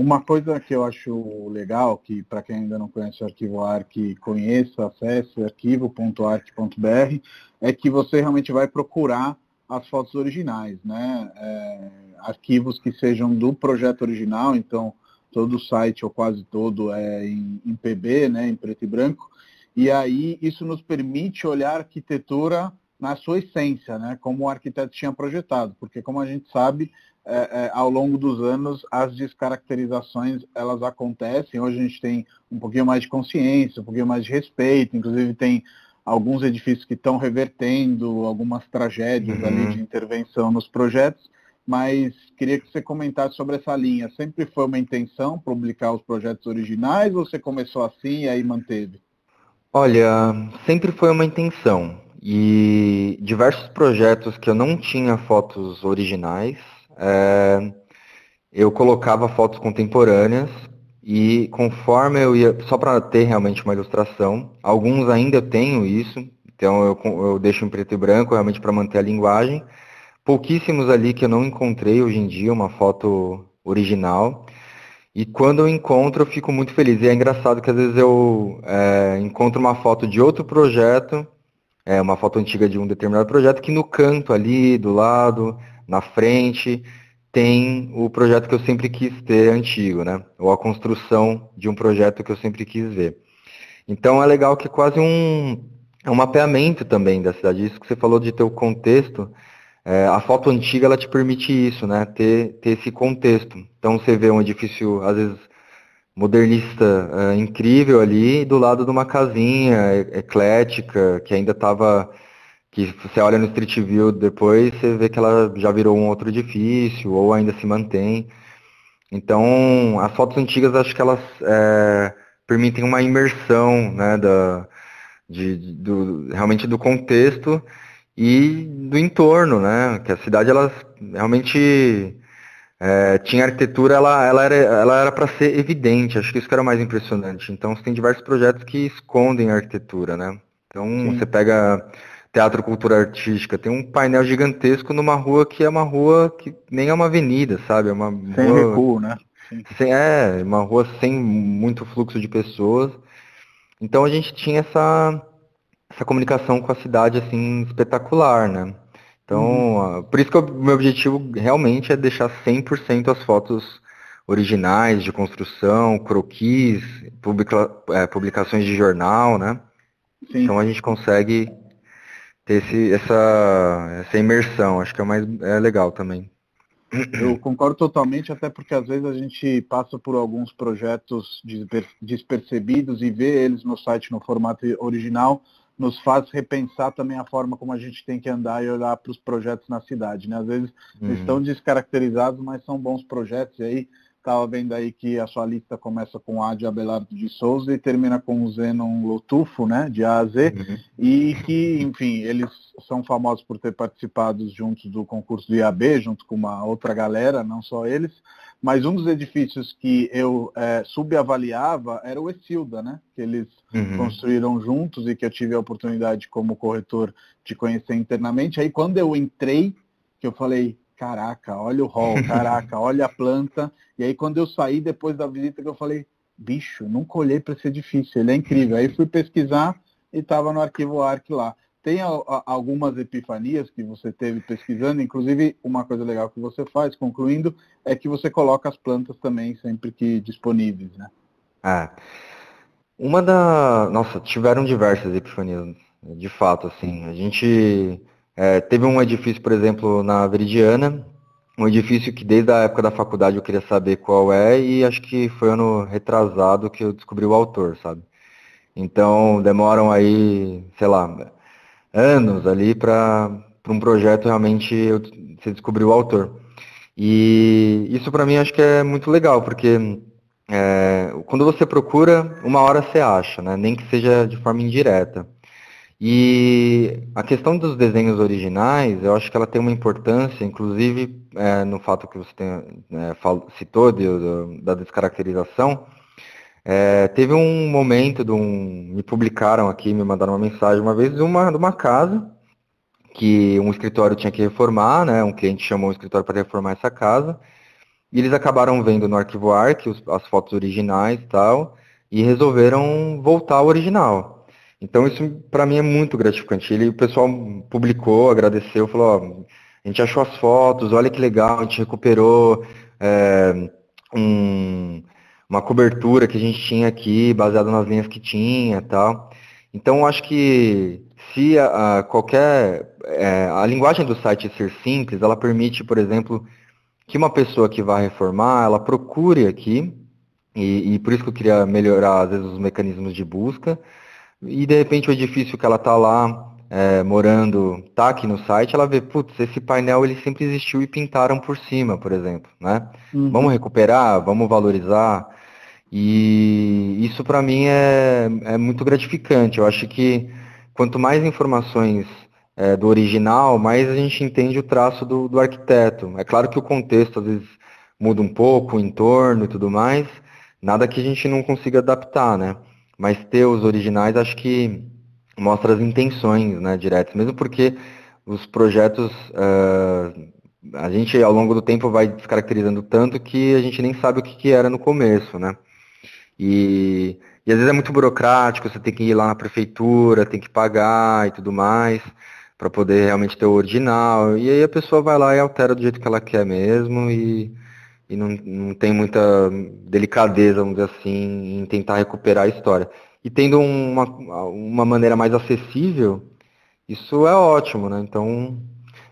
Uma coisa que eu acho legal, que para quem ainda não conhece o arquivo ARC, conheça, acesse arquivo.arc.br, é que você realmente vai procurar as fotos originais, né? É, arquivos que sejam do projeto original, então todo o site ou quase todo é em, em PB, né, em preto e branco, e aí isso nos permite olhar a arquitetura na sua essência, né, como o arquiteto tinha projetado, porque como a gente sabe, é, é, ao longo dos anos as descaracterizações elas acontecem. Hoje a gente tem um pouquinho mais de consciência, um pouquinho mais de respeito, inclusive tem alguns edifícios que estão revertendo algumas tragédias uhum. ali de intervenção nos projetos, mas queria que você comentasse sobre essa linha. Sempre foi uma intenção publicar os projetos originais ou você começou assim e aí manteve? Olha, sempre foi uma intenção. E diversos projetos que eu não tinha fotos originais, é, eu colocava fotos contemporâneas e conforme eu ia, só para ter realmente uma ilustração, alguns ainda tenho isso, então eu, eu deixo em preto e branco realmente para manter a linguagem, pouquíssimos ali que eu não encontrei hoje em dia uma foto original. E quando eu encontro, eu fico muito feliz. E é engraçado que às vezes eu é, encontro uma foto de outro projeto, é, uma foto antiga de um determinado projeto, que no canto ali, do lado, na frente, tem o projeto que eu sempre quis ter antigo, né? Ou a construção de um projeto que eu sempre quis ver. Então é legal que é quase um, é um mapeamento também da cidade. Isso que você falou de ter o contexto, é, a foto antiga ela te permite isso, né? Ter, ter esse contexto. Então você vê um edifício, às vezes, modernista é, incrível ali, do lado de uma casinha eclética, que ainda estava. Que você olha no Street View depois, você vê que ela já virou um outro edifício, ou ainda se mantém. Então, as fotos antigas acho que elas é, permitem uma imersão né, da, de, do, realmente do contexto e do entorno, né? Que a cidade ela realmente é, tinha arquitetura, ela, ela era ela era para ser evidente. Acho que isso que era mais impressionante. Então você tem diversos projetos que escondem a arquitetura, né? Então Sim. você pega Teatro Cultura Artística, tem um painel gigantesco numa rua que é uma rua que nem é uma avenida, sabe? É uma sem rua, recuo, né? Sem, é, uma rua sem muito fluxo de pessoas. Então a gente tinha essa essa comunicação com a cidade assim espetacular, né? Então, uhum. por isso que o meu objetivo realmente é deixar 100% as fotos originais de construção, croquis, publica, é, publicações de jornal, né? Sim. Então a gente consegue ter esse, essa, essa imersão, acho que é mais é legal também. Eu concordo totalmente, até porque às vezes a gente passa por alguns projetos despercebidos e vê eles no site no formato original, nos faz repensar também a forma como a gente tem que andar e olhar para os projetos na cidade. Né? Às vezes uhum. estão descaracterizados, mas são bons projetos. E aí estava vendo aí que a sua lista começa com A de Abelardo de Souza e termina com o Zenon Lotufo, né, de A a Z, uhum. e que, enfim, eles são famosos por ter participado juntos do concurso do IAB, junto com uma outra galera, não só eles, mas um dos edifícios que eu é, subavaliava era o Exilda, né? Que eles uhum. construíram juntos e que eu tive a oportunidade como corretor de conhecer internamente. Aí quando eu entrei, que eu falei, caraca, olha o hall, caraca, olha a planta. E aí quando eu saí depois da visita que eu falei, bicho, nunca olhei para esse edifício, ele é incrível. Aí fui pesquisar e estava no arquivo ARC lá tem algumas epifanias que você teve pesquisando, inclusive uma coisa legal que você faz, concluindo, é que você coloca as plantas também sempre que disponíveis, né? É. Uma da. Nossa, tiveram diversas epifanias, de fato, assim. A gente é, teve um edifício, por exemplo, na Veridiana, um edifício que desde a época da faculdade eu queria saber qual é, e acho que foi ano retrasado que eu descobri o autor, sabe? Então demoram aí, sei lá, anos ali para um projeto realmente você descobrir o autor. E isso para mim acho que é muito legal, porque é, quando você procura, uma hora você acha, né? nem que seja de forma indireta. E a questão dos desenhos originais, eu acho que ela tem uma importância, inclusive é, no fato que você tem, é, citou de, de, da descaracterização. É, teve um momento, de um, me publicaram aqui, me mandaram uma mensagem uma vez de uma, de uma casa que um escritório tinha que reformar, né? Um cliente chamou o escritório para reformar essa casa. E eles acabaram vendo no arquivo ARC as fotos originais e tal, e resolveram voltar ao original. Então isso para mim é muito gratificante. Ele, o pessoal publicou, agradeceu, falou, ó, a gente achou as fotos, olha que legal, a gente recuperou é, um, uma cobertura que a gente tinha aqui, baseada nas linhas que tinha tal. Então acho que se a, a qualquer. É, a linguagem do site ser simples, ela permite, por exemplo, que uma pessoa que vai reformar, ela procure aqui, e, e por isso que eu queria melhorar, às vezes, os mecanismos de busca, e de repente o edifício que ela está lá é, morando está aqui no site, ela vê, putz, esse painel ele sempre existiu e pintaram por cima, por exemplo, né? Uhum. Vamos recuperar, vamos valorizar. E isso para mim é, é muito gratificante. Eu acho que quanto mais informações é, do original, mais a gente entende o traço do, do arquiteto. É claro que o contexto às vezes muda um pouco, o entorno e tudo mais, nada que a gente não consiga adaptar, né? Mas ter os originais acho que mostra as intenções né, diretas, mesmo porque os projetos, uh, a gente ao longo do tempo vai descaracterizando tanto que a gente nem sabe o que, que era no começo, né? E, e às vezes é muito burocrático, você tem que ir lá na prefeitura, tem que pagar e tudo mais, para poder realmente ter o original. E aí a pessoa vai lá e altera do jeito que ela quer mesmo e e não, não tem muita delicadeza, vamos dizer assim, em tentar recuperar a história. E tendo uma, uma maneira mais acessível, isso é ótimo, né? Então,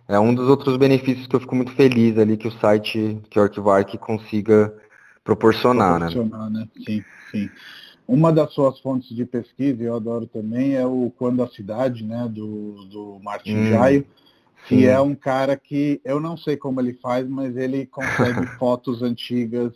é um dos outros benefícios que eu fico muito feliz ali que o site, que o Arquivark consiga proporcionar, né? proporcionar né? né? Sim, sim. Uma das suas fontes de pesquisa, eu adoro também, é o Quando a Cidade, né, do, do Martin hum. Jaio que Sim. é um cara que eu não sei como ele faz, mas ele consegue fotos antigas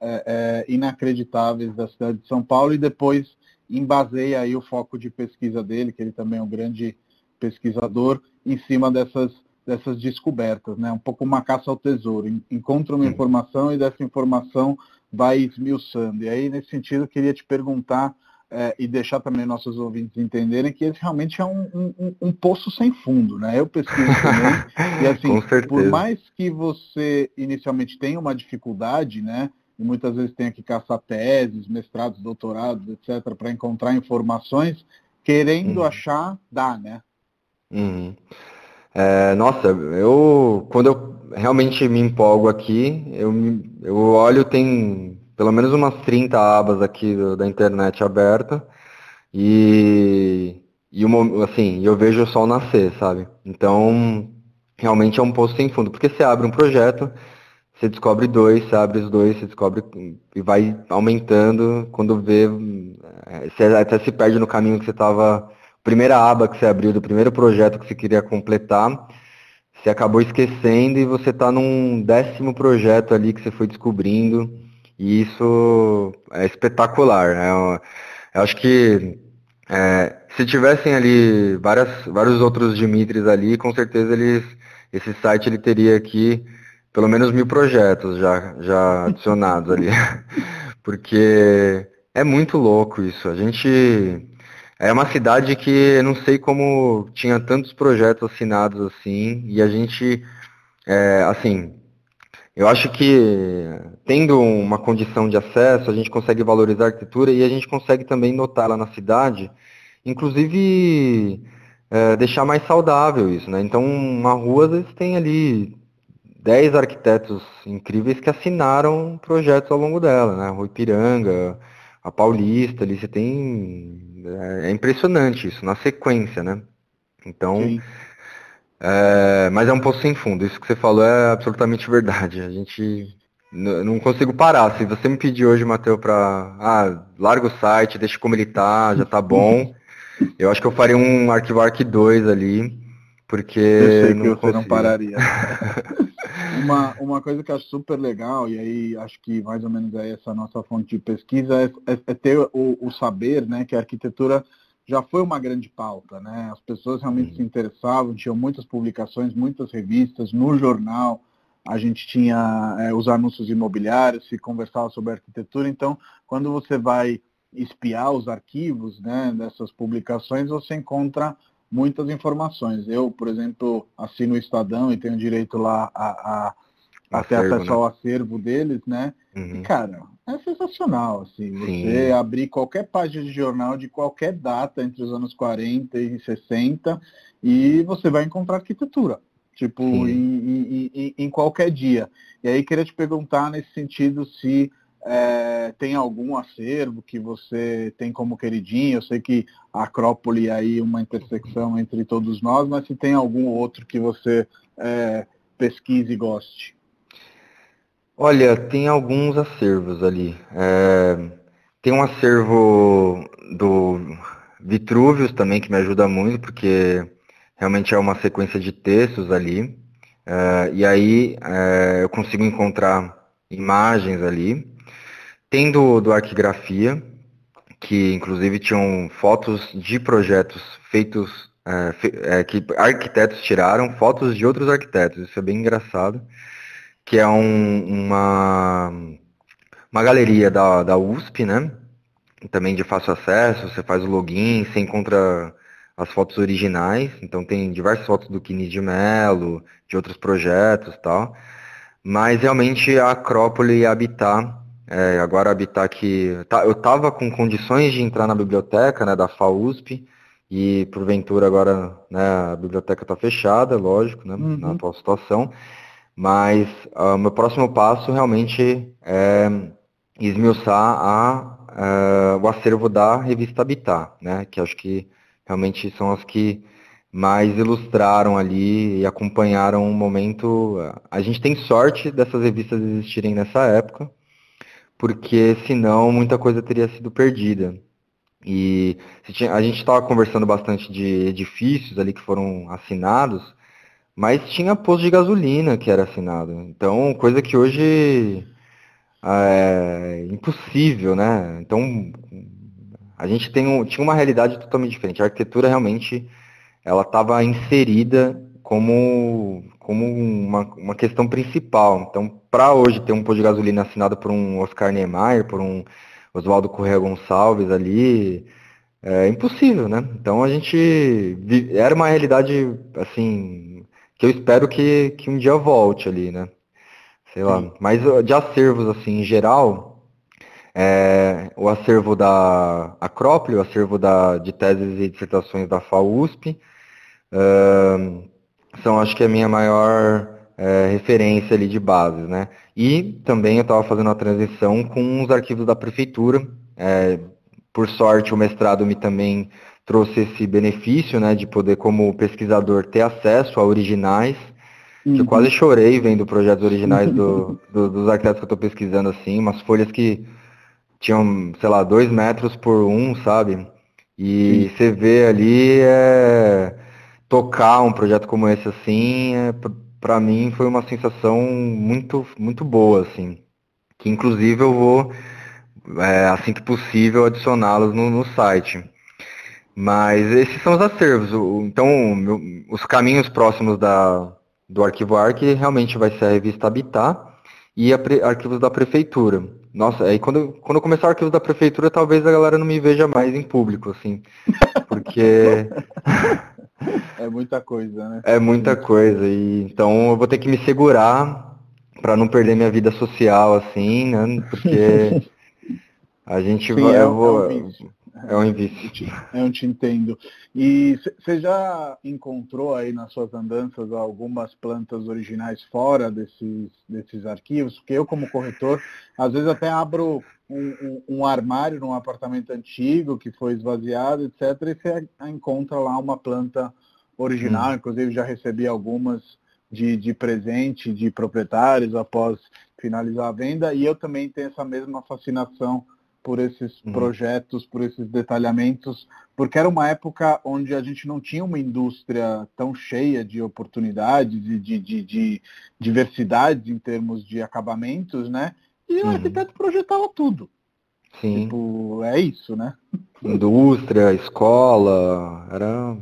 é, é, inacreditáveis da cidade de São Paulo e depois embaseia aí o foco de pesquisa dele, que ele também é um grande pesquisador, em cima dessas, dessas descobertas, né? Um pouco uma caça ao tesouro. Encontra uma informação e dessa informação vai esmiuçando. E aí, nesse sentido, eu queria te perguntar é, e deixar também nossos ouvintes entenderem que esse realmente é um, um, um poço sem fundo, né? Eu pesquiso também, e assim, por mais que você inicialmente tenha uma dificuldade, né? E muitas vezes tenha que caçar teses, mestrados, doutorados, etc., para encontrar informações, querendo uhum. achar, dá, né? Uhum. É, nossa, eu quando eu realmente me empolgo aqui, eu, eu olho, tem pelo menos umas 30 abas aqui da internet aberta. E, e uma, assim, eu vejo o sol nascer, sabe? Então, realmente é um poço sem fundo, porque você abre um projeto, você descobre dois, você abre os dois, você descobre e vai aumentando, quando vê, é, você até se perde no caminho que você estava, primeira aba que você abriu do primeiro projeto que você queria completar, você acabou esquecendo e você está num décimo projeto ali que você foi descobrindo e isso é espetacular. Né? Eu, acho que é, se tivessem ali várias, vários outros Dimitris ali, com certeza eles, esse site ele teria aqui pelo menos mil projetos já, já adicionados ali. Porque é muito louco isso. A gente. É uma cidade que eu não sei como tinha tantos projetos assinados assim, e a gente, é, assim, eu acho que tendo uma condição de acesso, a gente consegue valorizar a arquitetura e a gente consegue também notá-la na cidade, inclusive é, deixar mais saudável isso, né? Então, uma rua, às vezes, tem ali 10 arquitetos incríveis que assinaram projetos ao longo dela, né? Rui Piranga, a Paulista, ali você tem... É, é impressionante isso, na sequência, né? Então... Sim é, mas é um poço sem fundo. Isso que você falou é absolutamente verdade. A gente não consigo parar. Se você me pedir hoje, Matheus, para ah, larga o site, deixa como ele tá, já tá bom. Eu acho que eu faria um arquivo Arc 2 ali, porque eu sei que não você não pararia. uma, uma coisa que eu acho super legal, e aí acho que mais ou menos é essa nossa fonte de pesquisa, é, é, é ter o, o, saber, né, que a arquitetura já foi uma grande pauta, né? As pessoas realmente se interessavam, tinham muitas publicações, muitas revistas, no jornal, a gente tinha é, os anúncios imobiliários, se conversava sobre arquitetura, então quando você vai espiar os arquivos né, dessas publicações, você encontra muitas informações. Eu, por exemplo, assino o Estadão e tenho direito lá a, a, a ter acesso né? ao acervo deles, né? Uhum. E, cara, é sensacional, assim, Sim. você abrir qualquer página de jornal de qualquer data entre os anos 40 e 60 e você vai encontrar arquitetura, tipo, em, em, em, em, qualquer dia. E aí queria te perguntar nesse sentido se é, tem algum acervo que você tem como queridinho, eu sei que a Acrópole é aí uma intersecção entre todos nós, mas se tem algum outro que você é, pesquise e goste. Olha, tem alguns acervos ali. É, tem um acervo do Vitrúvios também que me ajuda muito, porque realmente é uma sequência de textos ali. É, e aí é, eu consigo encontrar imagens ali. Tem do, do Arquigrafia, que inclusive tinham fotos de projetos feitos, é, fe, é, que arquitetos tiraram, fotos de outros arquitetos. Isso é bem engraçado que é um, uma, uma galeria da, da USP, né? Também de fácil acesso, você faz o login, você encontra as fotos originais, então tem diversas fotos do Kini de Mello, de outros projetos e tal. Mas realmente a Acrópole e a Habitat, é, agora a Habitat que. Tá, eu estava com condições de entrar na biblioteca né, da FAUSP, e porventura agora né, a biblioteca está fechada, lógico, né, uhum. na atual situação. Mas o uh, meu próximo passo realmente é esmiuçar a, uh, o acervo da revista Habitat, né? Que acho que realmente são as que mais ilustraram ali e acompanharam um momento. A gente tem sorte dessas revistas existirem nessa época, porque senão muita coisa teria sido perdida. E a gente estava conversando bastante de edifícios ali que foram assinados, mas tinha posto de gasolina que era assinado. Então, coisa que hoje é impossível, né? Então, a gente tem um, tinha uma realidade totalmente diferente. A arquitetura realmente ela estava inserida como, como uma, uma questão principal. Então, para hoje ter um posto de gasolina assinado por um Oscar Niemeyer, por um Oswaldo Correa Gonçalves ali, é impossível, né? Então a gente era uma realidade assim que eu espero que, que um dia volte ali, né? Sei lá. Sim. Mas de acervos, assim, em geral, é, o acervo da Acrópole, o acervo da, de teses e dissertações da FAUSP, uh, são, acho que, a minha maior é, referência ali de bases, né? E também eu estava fazendo a transição com os arquivos da prefeitura. É, por sorte, o mestrado me também trouxe esse benefício, né, de poder, como pesquisador, ter acesso a originais. Uhum. Eu quase chorei vendo projetos originais do, do, dos arquitetos que eu estou pesquisando, assim, umas folhas que tinham, sei lá, dois metros por um, sabe? E Sim. você vê ali, é, tocar um projeto como esse, assim, é, para mim foi uma sensação muito, muito boa, assim. Que inclusive eu vou, é, assim que possível, adicioná-los no, no site. Mas esses são os acervos. Então, os caminhos próximos da, do arquivo ARC realmente vai ser a revista Habitat e a pre, arquivos da prefeitura. Nossa, aí quando, quando eu começar o arquivo da prefeitura, talvez a galera não me veja mais em público, assim. Porque. é muita coisa, né? É muita coisa. E, então eu vou ter que me segurar para não perder minha vida social, assim, né? Porque a gente Sim, vai. É, eu vou, é é um vício. Eu te entendo. E você já encontrou aí nas suas andanças algumas plantas originais fora desses, desses arquivos? Porque eu, como corretor, às vezes até abro um, um, um armário num apartamento antigo que foi esvaziado, etc., e você encontra lá uma planta original. Hum. Inclusive, já recebi algumas de, de presente de proprietários após finalizar a venda. E eu também tenho essa mesma fascinação por esses uhum. projetos, por esses detalhamentos, porque era uma época onde a gente não tinha uma indústria tão cheia de oportunidades e de, de, de diversidade em termos de acabamentos, né? E o uhum. arquiteto projetava tudo. Sim. Tipo, é isso, né? Indústria, escola, era.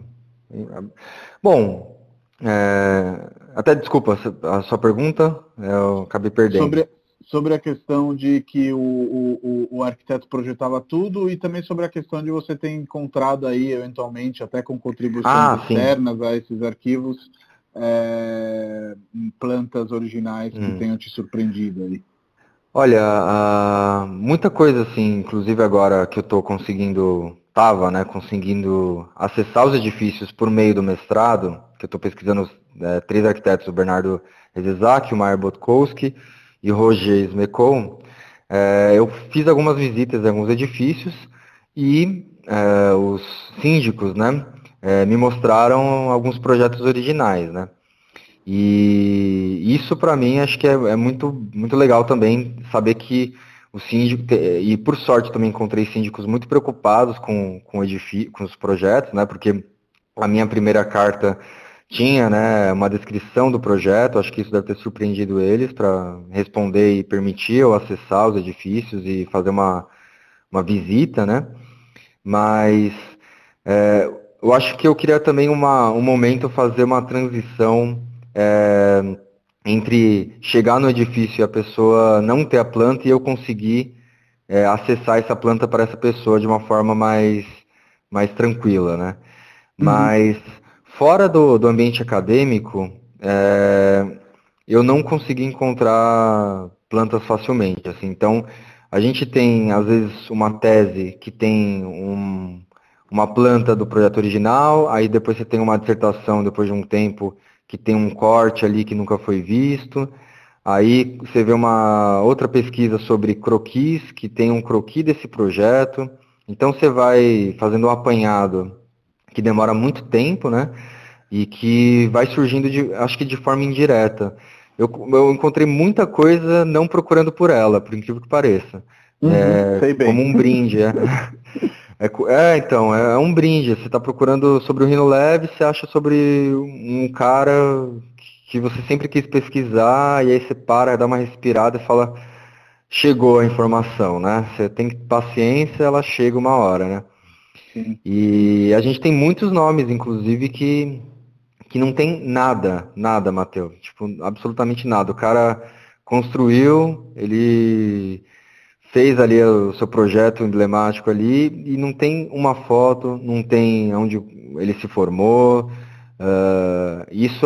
Bom, é... até desculpa a sua pergunta, eu acabei perdendo. Sobre, sobre a questão de que o, o, o, arquiteto projetava tudo e também sobre a questão de você ter encontrado aí, eventualmente, até com contribuições ah, externas sim. a esses arquivos, é, plantas originais hum. que tenham te surpreendido aí. Olha, uh, muita coisa assim, inclusive agora que eu estou conseguindo, tava, né, conseguindo acessar os edifícios por meio do mestrado, que eu estou pesquisando é, três arquitetos, o Bernardo Rezezak, o Maier Botkowski e Roger Smekol, é, eu fiz algumas visitas em alguns edifícios e é, os síndicos, né, é, me mostraram alguns projetos originais, né. E isso para mim acho que é, é, muito, muito legal também saber que o síndico, e por sorte também encontrei síndicos muito preocupados com, com, com os projetos, né? Porque a minha primeira carta tinha né, uma descrição do projeto, acho que isso deve ter surpreendido eles para responder e permitir eu acessar os edifícios e fazer uma, uma visita, né? Mas é, eu acho que eu queria também uma, um momento fazer uma transição é, entre chegar no edifício e a pessoa não ter a planta e eu conseguir é, acessar essa planta para essa pessoa de uma forma mais, mais tranquila, né? Uhum. Mas fora do, do ambiente acadêmico, é, eu não consegui encontrar plantas facilmente. Assim. Então, a gente tem, às vezes, uma tese que tem um, uma planta do projeto original, aí depois você tem uma dissertação, depois de um tempo, que tem um corte ali que nunca foi visto. Aí você vê uma outra pesquisa sobre croquis, que tem um croquis desse projeto. Então você vai fazendo um apanhado que demora muito tempo, né? E que vai surgindo, de, acho que de forma indireta. Eu, eu encontrei muita coisa não procurando por ela, por incrível que pareça. Uhum, é, como um brinde. É. É, é, então, é, é um brinde. Você está procurando sobre o Rino Leve, você acha sobre um cara que você sempre quis pesquisar, e aí você para, dá uma respirada e fala, chegou a informação, né? Você tem paciência, ela chega uma hora, né? Sim. E a gente tem muitos nomes, inclusive, que, que não tem nada, nada, Matheus. Tipo, absolutamente nada. O cara construiu, ele fez ali o seu projeto emblemático ali e não tem uma foto, não tem onde ele se formou. Uh, isso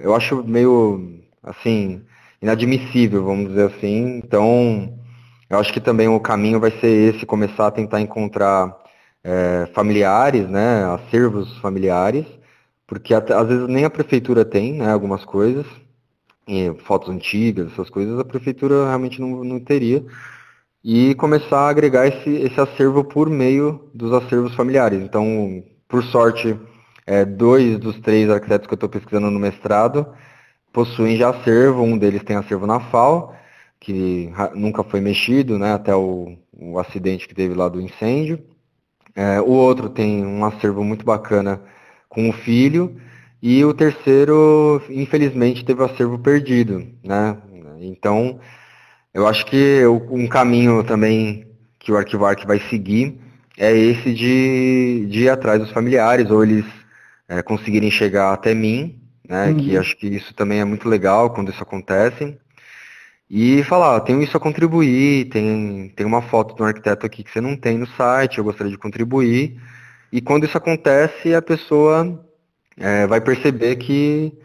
eu acho meio assim inadmissível, vamos dizer assim. Então, eu acho que também o caminho vai ser esse, começar a tentar encontrar é, familiares, né, acervos familiares, porque até, às vezes nem a prefeitura tem, né, algumas coisas, fotos antigas, essas coisas, a prefeitura realmente não, não teria e começar a agregar esse, esse acervo por meio dos acervos familiares. Então, por sorte, é, dois dos três arquitetos que eu estou pesquisando no mestrado possuem já acervo, um deles tem acervo na FAO, que nunca foi mexido, né, até o, o acidente que teve lá do incêndio. É, o outro tem um acervo muito bacana com o filho, e o terceiro, infelizmente, teve o acervo perdido, né? Então, eu acho que um caminho também que o Arquivark vai seguir é esse de, de ir atrás dos familiares, ou eles é, conseguirem chegar até mim, né? Uhum. Que acho que isso também é muito legal quando isso acontece. E falar, tenho isso a contribuir, tem, tem uma foto de um arquiteto aqui que você não tem no site, eu gostaria de contribuir. E quando isso acontece, a pessoa é, vai perceber que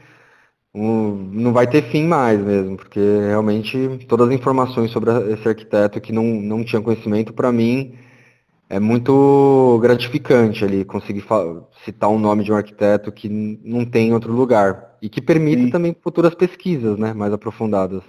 não vai ter fim mais mesmo, porque realmente todas as informações sobre esse arquiteto que não, não tinha conhecimento, para mim, é muito gratificante ali conseguir citar o um nome de um arquiteto que não tem em outro lugar e que permite Sim. também futuras pesquisas né, mais aprofundadas.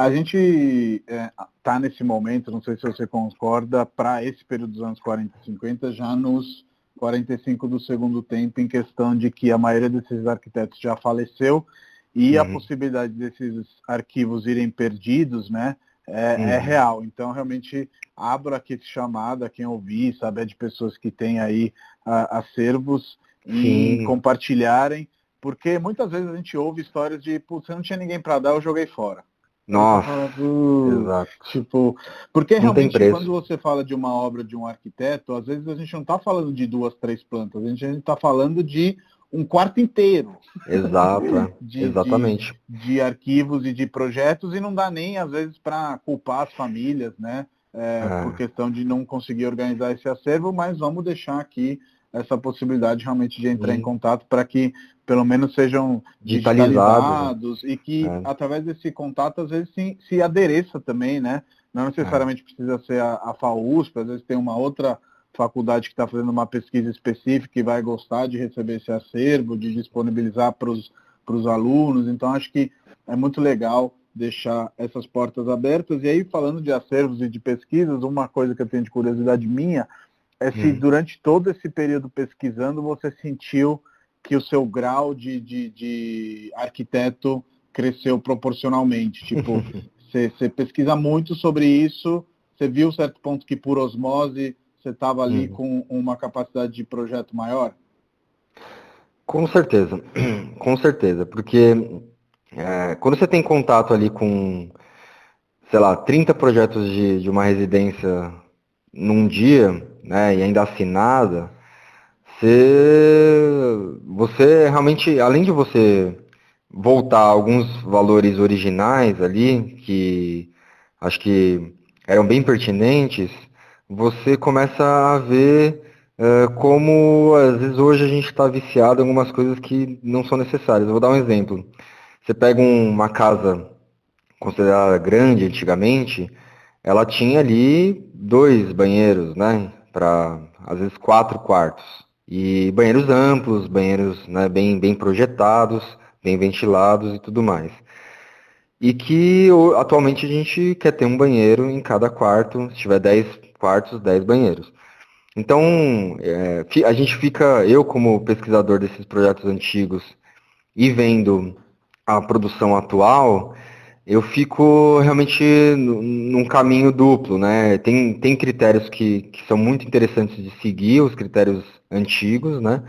A gente está é, tá nesse momento, não sei se você concorda, para esse período dos anos 40 e 50, já nos 45 do segundo tempo, em questão de que a maioria desses arquitetos já faleceu e uhum. a possibilidade desses arquivos irem perdidos, né, é, é uhum. é, real. Então, realmente, abro aqui esse chamado a quem ouvir, saber de pessoas que têm aí a, acervos e compartilharem, porque muitas vezes a gente ouve histórias de, putz, não tinha ninguém para dar, eu joguei fora. Nossa, do, exato. Tipo, porque realmente quando você fala de uma obra de um arquiteto, às vezes a gente não está falando de duas, três plantas, a gente está falando de um quarto inteiro. Exato, é. de, exatamente. De, de, arquivos e de projetos e não dá nem às vezes para culpar as famílias, né? É, é. Por questão de não conseguir organizar esse acervo, mas vamos deixar aqui essa possibilidade realmente de entrar Sim. em contato para que pelo menos sejam digitalizados, e que é. através desse contato às vezes se, se adereça também, né? Não necessariamente é. precisa ser a, a FAUSP, às vezes tem uma outra faculdade que está fazendo uma pesquisa específica e vai gostar de receber esse acervo, de disponibilizar para os alunos. Então acho que é muito legal deixar essas portas abertas. E aí, falando de acervos e de pesquisas, uma coisa que eu tenho de curiosidade minha é se hum. durante todo esse período pesquisando você sentiu que o seu grau de, de, de arquiteto cresceu proporcionalmente. Tipo, você, pesquisa muito sobre isso, você viu certo ponto que por osmose você estava ali uhum. com uma capacidade de projeto maior? Com certeza, com certeza, porque é, quando você tem contato ali com, sei lá, 30 projetos de, de uma residência num dia, né, e ainda assinada, você, você realmente, além de você voltar alguns valores originais ali, que acho que eram bem pertinentes, você começa a ver uh, como, às vezes, hoje a gente está viciado em algumas coisas que não são necessárias. Eu vou dar um exemplo. Você pega um, uma casa considerada grande antigamente, ela tinha ali dois banheiros, né? Para às vezes quatro quartos. E banheiros amplos, banheiros né, bem, bem projetados, bem ventilados e tudo mais. E que atualmente a gente quer ter um banheiro em cada quarto, se tiver 10 quartos, 10 banheiros. Então, é, a gente fica, eu como pesquisador desses projetos antigos e vendo a produção atual, eu fico realmente num caminho duplo, né? Tem, tem critérios que, que são muito interessantes de seguir, os critérios antigos, né?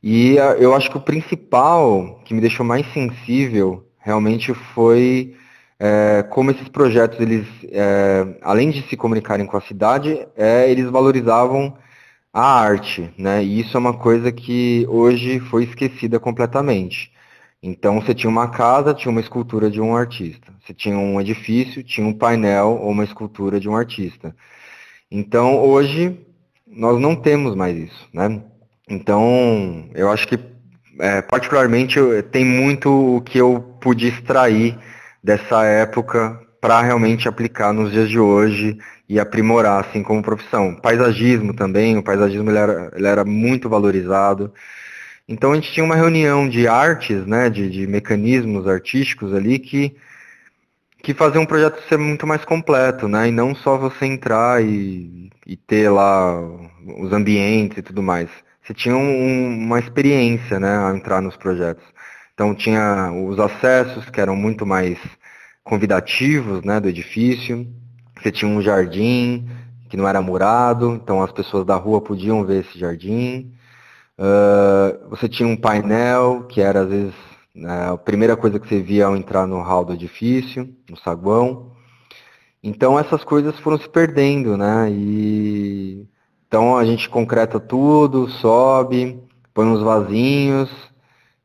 E eu acho que o principal que me deixou mais sensível realmente foi é, como esses projetos, eles, é, além de se comunicarem com a cidade, é, eles valorizavam a arte, né? E isso é uma coisa que hoje foi esquecida completamente. Então você tinha uma casa, tinha uma escultura de um artista. Você tinha um edifício, tinha um painel ou uma escultura de um artista. Então hoje nós não temos mais isso, né? Então eu acho que é, particularmente tem muito o que eu pude extrair dessa época para realmente aplicar nos dias de hoje e aprimorar assim como profissão. Paisagismo também, o paisagismo ele era, ele era muito valorizado. Então a gente tinha uma reunião de artes, né, de, de mecanismos artísticos ali que, que faziam um projeto ser muito mais completo, né, e não só você entrar e, e ter lá os ambientes e tudo mais. Você tinha um, uma experiência, né, ao entrar nos projetos. Então tinha os acessos que eram muito mais convidativos, né, do edifício. Você tinha um jardim que não era murado, então as pessoas da rua podiam ver esse jardim. Uh, você tinha um painel, que era às vezes né, a primeira coisa que você via ao entrar no hall do edifício, no saguão. Então essas coisas foram se perdendo, né? E então a gente concreta tudo, sobe, põe uns vasinhos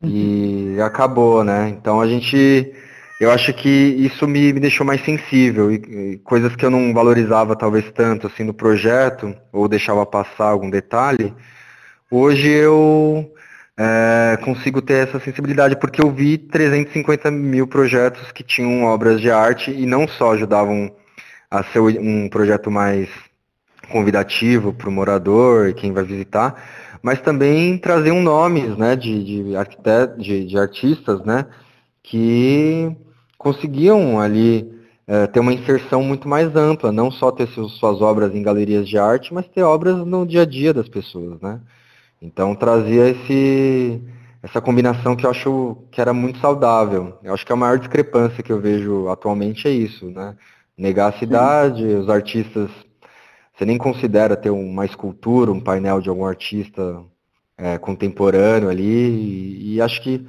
uhum. e acabou, né? Então a gente eu acho que isso me, me deixou mais sensível e, e, coisas que eu não valorizava talvez tanto assim no projeto ou deixava passar algum detalhe Hoje eu é, consigo ter essa sensibilidade porque eu vi 350 mil projetos que tinham obras de arte e não só ajudavam a ser um projeto mais convidativo para o morador e quem vai visitar, mas também traziam nomes né, de, de, arquitetos, de, de artistas né, que conseguiam ali é, ter uma inserção muito mais ampla, não só ter suas obras em galerias de arte, mas ter obras no dia a dia das pessoas, né? Então trazia esse, essa combinação que eu acho que era muito saudável. Eu acho que a maior discrepância que eu vejo atualmente é isso, né? Negar a cidade, Sim. os artistas, você nem considera ter uma escultura, um painel de algum artista é, contemporâneo ali, e, e, acho que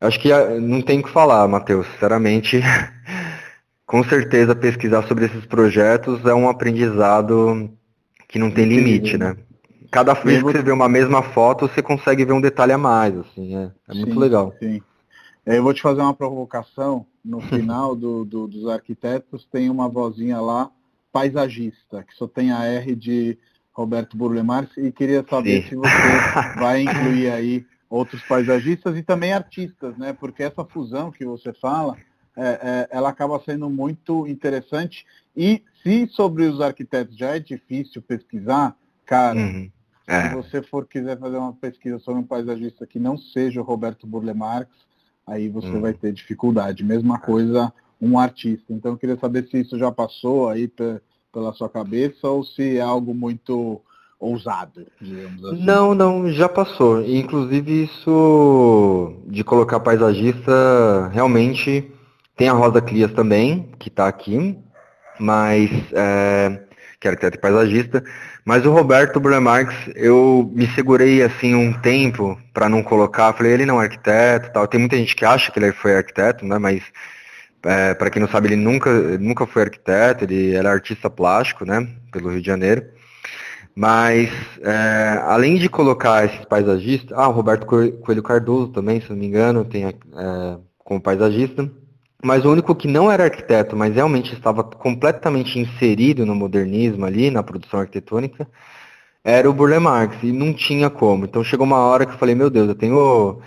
acho que ah, não tem o que falar, Matheus, sinceramente. com certeza pesquisar sobre esses projetos é um aprendizado que não tem limite, né? Cada vez que você vê uma mesma foto, você consegue ver um detalhe a mais, assim, é, é muito legal. Sim. Eu vou te fazer uma provocação. No final do, do, dos arquitetos tem uma vozinha lá, paisagista, que só tem a R de Roberto Burle Marx, e queria saber Sim. se você vai incluir aí outros paisagistas e também artistas, né? Porque essa fusão que você fala, é, é, ela acaba sendo muito interessante. E se sobre os arquitetos já é difícil pesquisar, cara, uhum. É. se você for quiser fazer uma pesquisa sobre um paisagista que não seja o Roberto Burle Marx, aí você uhum. vai ter dificuldade. Mesma coisa um artista. Então eu queria saber se isso já passou aí pela sua cabeça ou se é algo muito ousado, digamos assim. Não, não, já passou. Inclusive isso de colocar paisagista, realmente tem a Rosa Clias também, que está aqui, mas é, que é arquiteto e paisagista. Mas o Roberto Bremarx, eu me segurei assim um tempo para não colocar. Falei, ele não é arquiteto, tal. Tem muita gente que acha que ele foi arquiteto, né? Mas é, para quem não sabe, ele nunca, nunca foi arquiteto. Ele era artista plástico, né? Pelo Rio de Janeiro. Mas, é, além de colocar esses paisagistas, ah, o Roberto Coelho Cardoso também, se não me engano, tem é, como paisagista. Mas o único que não era arquiteto, mas realmente estava completamente inserido no modernismo ali, na produção arquitetônica, era o Burle Marx, e não tinha como. Então chegou uma hora que eu falei, meu Deus, eu tenho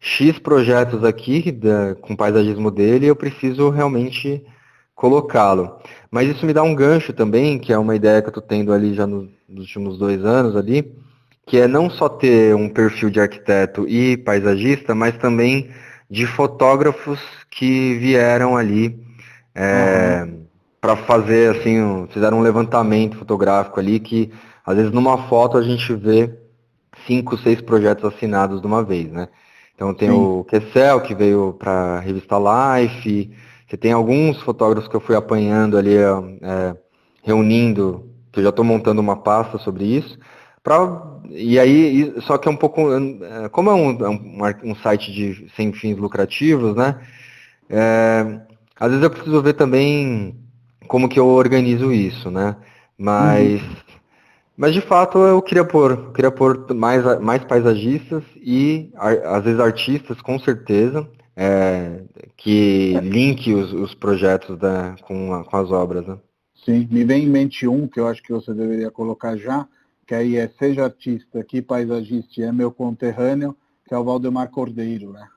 X projetos aqui da, com o paisagismo dele eu preciso realmente colocá-lo. Mas isso me dá um gancho também, que é uma ideia que eu estou tendo ali já no, nos últimos dois anos ali, que é não só ter um perfil de arquiteto e paisagista, mas também de fotógrafos que vieram ali é, uhum. para fazer assim, fizeram um levantamento fotográfico ali que às vezes numa foto a gente vê cinco, seis projetos assinados de uma vez, né? Então tem Sim. o Kessel que veio para a revista Life, você tem alguns fotógrafos que eu fui apanhando ali, é, reunindo, que eu já estou montando uma pasta sobre isso. Pra, e aí, só que é um pouco, é, como é um, é um, um site de sem fins lucrativos, né? É, às vezes eu preciso ver também como que eu organizo isso, né? Mas, uhum. mas de fato eu queria pôr, queria pôr mais, mais paisagistas e às vezes artistas, com certeza, é, que link os, os projetos da, com, a, com as obras, né? Sim, me vem em mente um que eu acho que você deveria colocar já, que aí é Seja Artista, que Paisagista é meu conterrâneo, que é o Valdemar Cordeiro, né?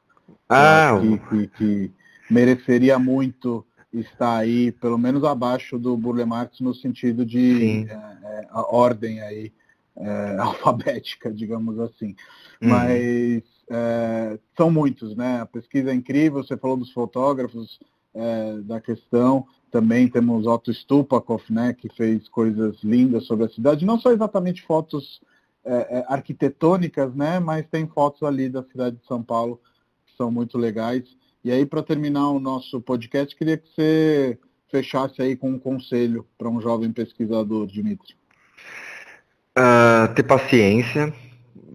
Ah! Que, que, que, mereceria muito estar aí, pelo menos abaixo do Burle Marx, no sentido de é, é, a ordem aí é, alfabética, digamos assim. Uhum. Mas é, são muitos, né? A pesquisa é incrível, você falou dos fotógrafos, é, da questão. Também temos Otto Stupakov, né, que fez coisas lindas sobre a cidade. Não só exatamente fotos é, é, arquitetônicas, né, mas tem fotos ali da cidade de São Paulo que são muito legais. E aí, para terminar o nosso podcast, queria que você fechasse aí com um conselho para um jovem pesquisador, Dimitri. Uh, ter paciência,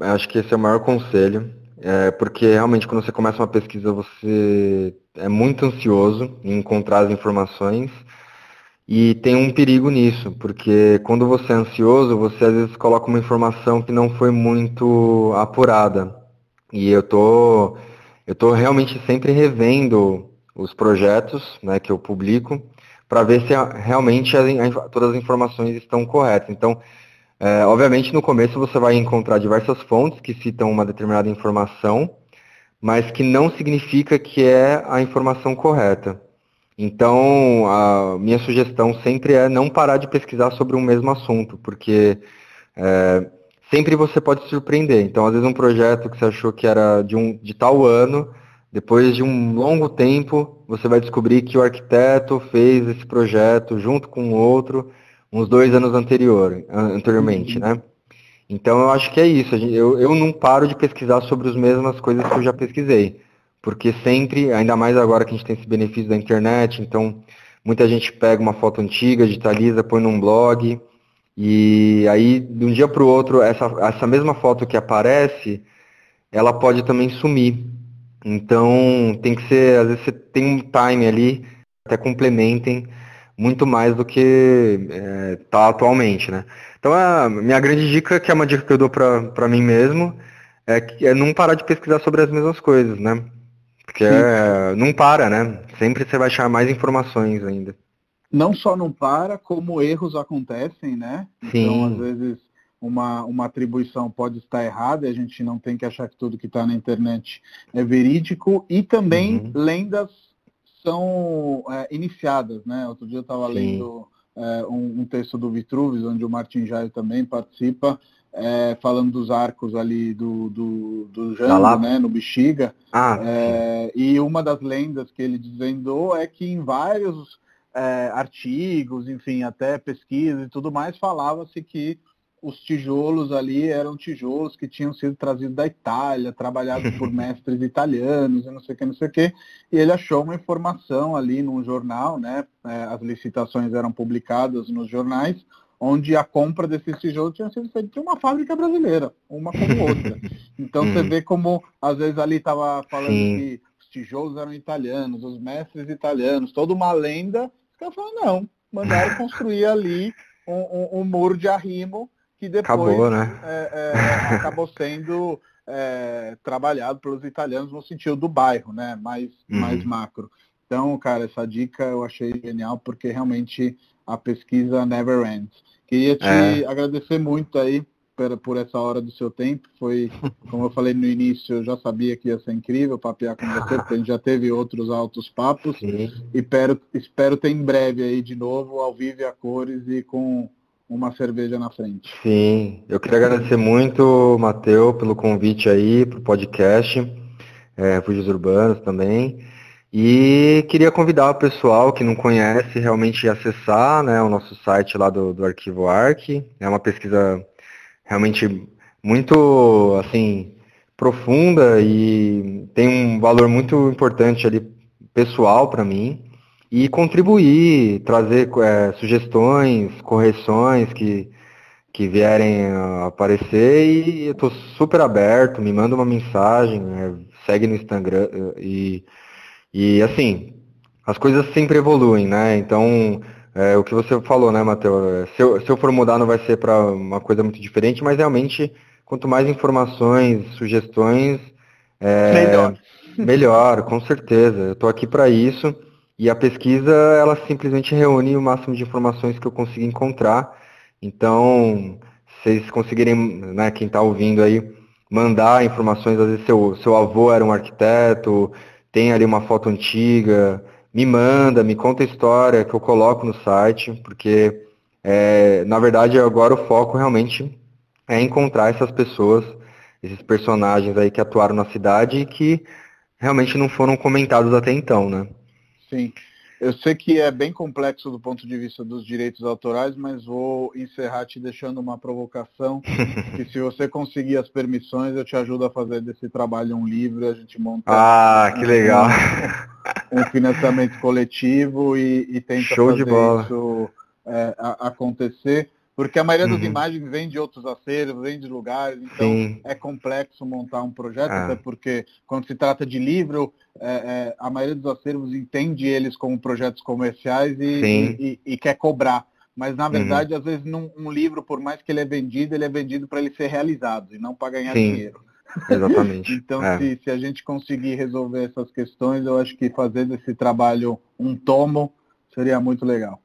acho que esse é o maior conselho. É, porque realmente quando você começa uma pesquisa você é muito ansioso em encontrar as informações e tem um perigo nisso, porque quando você é ansioso, você às vezes coloca uma informação que não foi muito apurada. E eu tô eu tô realmente sempre revendo os projetos, né, que eu publico para ver se realmente as, todas as informações estão corretas. Então, é, obviamente, no começo você vai encontrar diversas fontes que citam uma determinada informação, mas que não significa que é a informação correta. Então, a minha sugestão sempre é não parar de pesquisar sobre um mesmo assunto, porque é, sempre você pode surpreender. Então, às vezes, um projeto que você achou que era de, um, de tal ano, depois de um longo tempo, você vai descobrir que o arquiteto fez esse projeto junto com outro uns dois anos anterior, anteriormente, uhum. né? Então eu acho que é isso. Eu, eu não paro de pesquisar sobre as mesmas coisas que eu já pesquisei. Porque sempre, ainda mais agora que a gente tem esse benefício da internet, então muita gente pega uma foto antiga, digitaliza, põe num blog, e aí de um dia para o outro, essa, essa mesma foto que aparece, ela pode também sumir. Então tem que ser, às vezes você tem um time ali até complementem muito mais do que é, tá atualmente, né? Então a minha grande dica, que é uma dica que eu dou para mim mesmo, é, é não parar de pesquisar sobre as mesmas coisas, né? Porque é, não para, né? Sempre você vai achar mais informações ainda. Não só não para, como erros acontecem, né? Sim. Então, às vezes, uma, uma atribuição pode estar errada e a gente não tem que achar que tudo que está na internet é verídico. E também uhum. lendas são é, iniciadas, né? Outro dia eu estava lendo é, um, um, texto do Vitruvius, onde o Martin Jair também participa, é, falando dos arcos ali do, do, do Jango, né, no Bexiga. Ah, é, e uma das lendas que ele desvendou é que em vários é, artigos, enfim, até pesquisas e tudo mais, falava-se que os tijolos ali eram tijolos que tinham sido trazidos da Itália, trabalhados por mestres italianos e não sei o que, não sei o que. E ele achou uma informação ali num jornal, né? É, as licitações eram publicadas nos jornais, onde a compra desses tijolos tinha sido feita de uma fábrica brasileira, uma como outra. Então você vê como, às vezes, ali estava falando Sim. que os tijolos eram italianos, os mestres italianos, toda uma lenda. Os caras falaram, não, mandaram construir ali um, um, um muro de arrimo que depois acabou, né? é, é, acabou sendo é, trabalhado pelos italianos no sentido do bairro, né? Mais, uhum. mais macro. Então, cara, essa dica eu achei genial porque realmente a pesquisa never ends. Queria te é. agradecer muito aí por, por, essa hora do seu tempo. Foi, como eu falei no início, eu já sabia que ia ser incrível papear com você, porque a gente já teve outros altos papos. Sim. E espero, espero ter em breve aí de novo, ao vivo e a cores e com uma cerveja na frente. Sim, eu queria agradecer muito, Matheus, pelo convite aí para o podcast, é, Urbanos também. E queria convidar o pessoal que não conhece realmente a acessar né, o nosso site lá do, do Arquivo Arc. É uma pesquisa realmente muito assim profunda e tem um valor muito importante ali pessoal para mim e contribuir, trazer é, sugestões, correções que, que vierem a aparecer e eu estou super aberto, me manda uma mensagem, é, segue no Instagram e, e assim, as coisas sempre evoluem, né? Então, é, o que você falou, né, Matheus? É, se eu, se eu for mudar não vai ser para uma coisa muito diferente, mas realmente, quanto mais informações, sugestões, é, melhor. melhor, com certeza. Eu estou aqui para isso. E a pesquisa, ela simplesmente reúne o máximo de informações que eu consigo encontrar. Então, vocês conseguirem, né, quem está ouvindo aí, mandar informações, às vezes seu, seu avô era um arquiteto, tem ali uma foto antiga, me manda, me conta a história que eu coloco no site, porque é, na verdade agora o foco realmente é encontrar essas pessoas, esses personagens aí que atuaram na cidade e que realmente não foram comentados até então, né? Sim. Eu sei que é bem complexo do ponto de vista dos direitos autorais, mas vou encerrar te deixando uma provocação, que se você conseguir as permissões, eu te ajudo a fazer desse trabalho um livro, a gente monta ah, que legal. Um, financiamento coletivo e, e tenta Show fazer isso é, acontecer. Porque a maioria uhum. das imagens vem de outros acervos, vem de lugares, então Sim. é complexo montar um projeto, ah. até porque quando se trata de livro, é, é, a maioria dos acervos entende eles como projetos comerciais e, e, e, e quer cobrar. Mas na uhum. verdade, uhum. às vezes num, um livro, por mais que ele é vendido, ele é vendido para ele ser realizado e não para ganhar Sim. dinheiro. Exatamente. então, é. se, se a gente conseguir resolver essas questões, eu acho que fazer desse trabalho um tomo seria muito legal.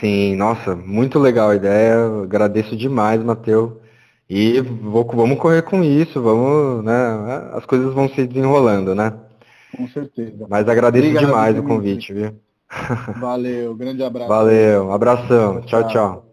Sim, nossa, muito legal a ideia. Agradeço demais, Matheus. E vou, vamos correr com isso, vamos, né? As coisas vão se desenrolando, né? Com certeza. Mas agradeço Obrigado demais o convite, viu? Valeu, grande abraço. Valeu, abração. tchau. tchau. tchau.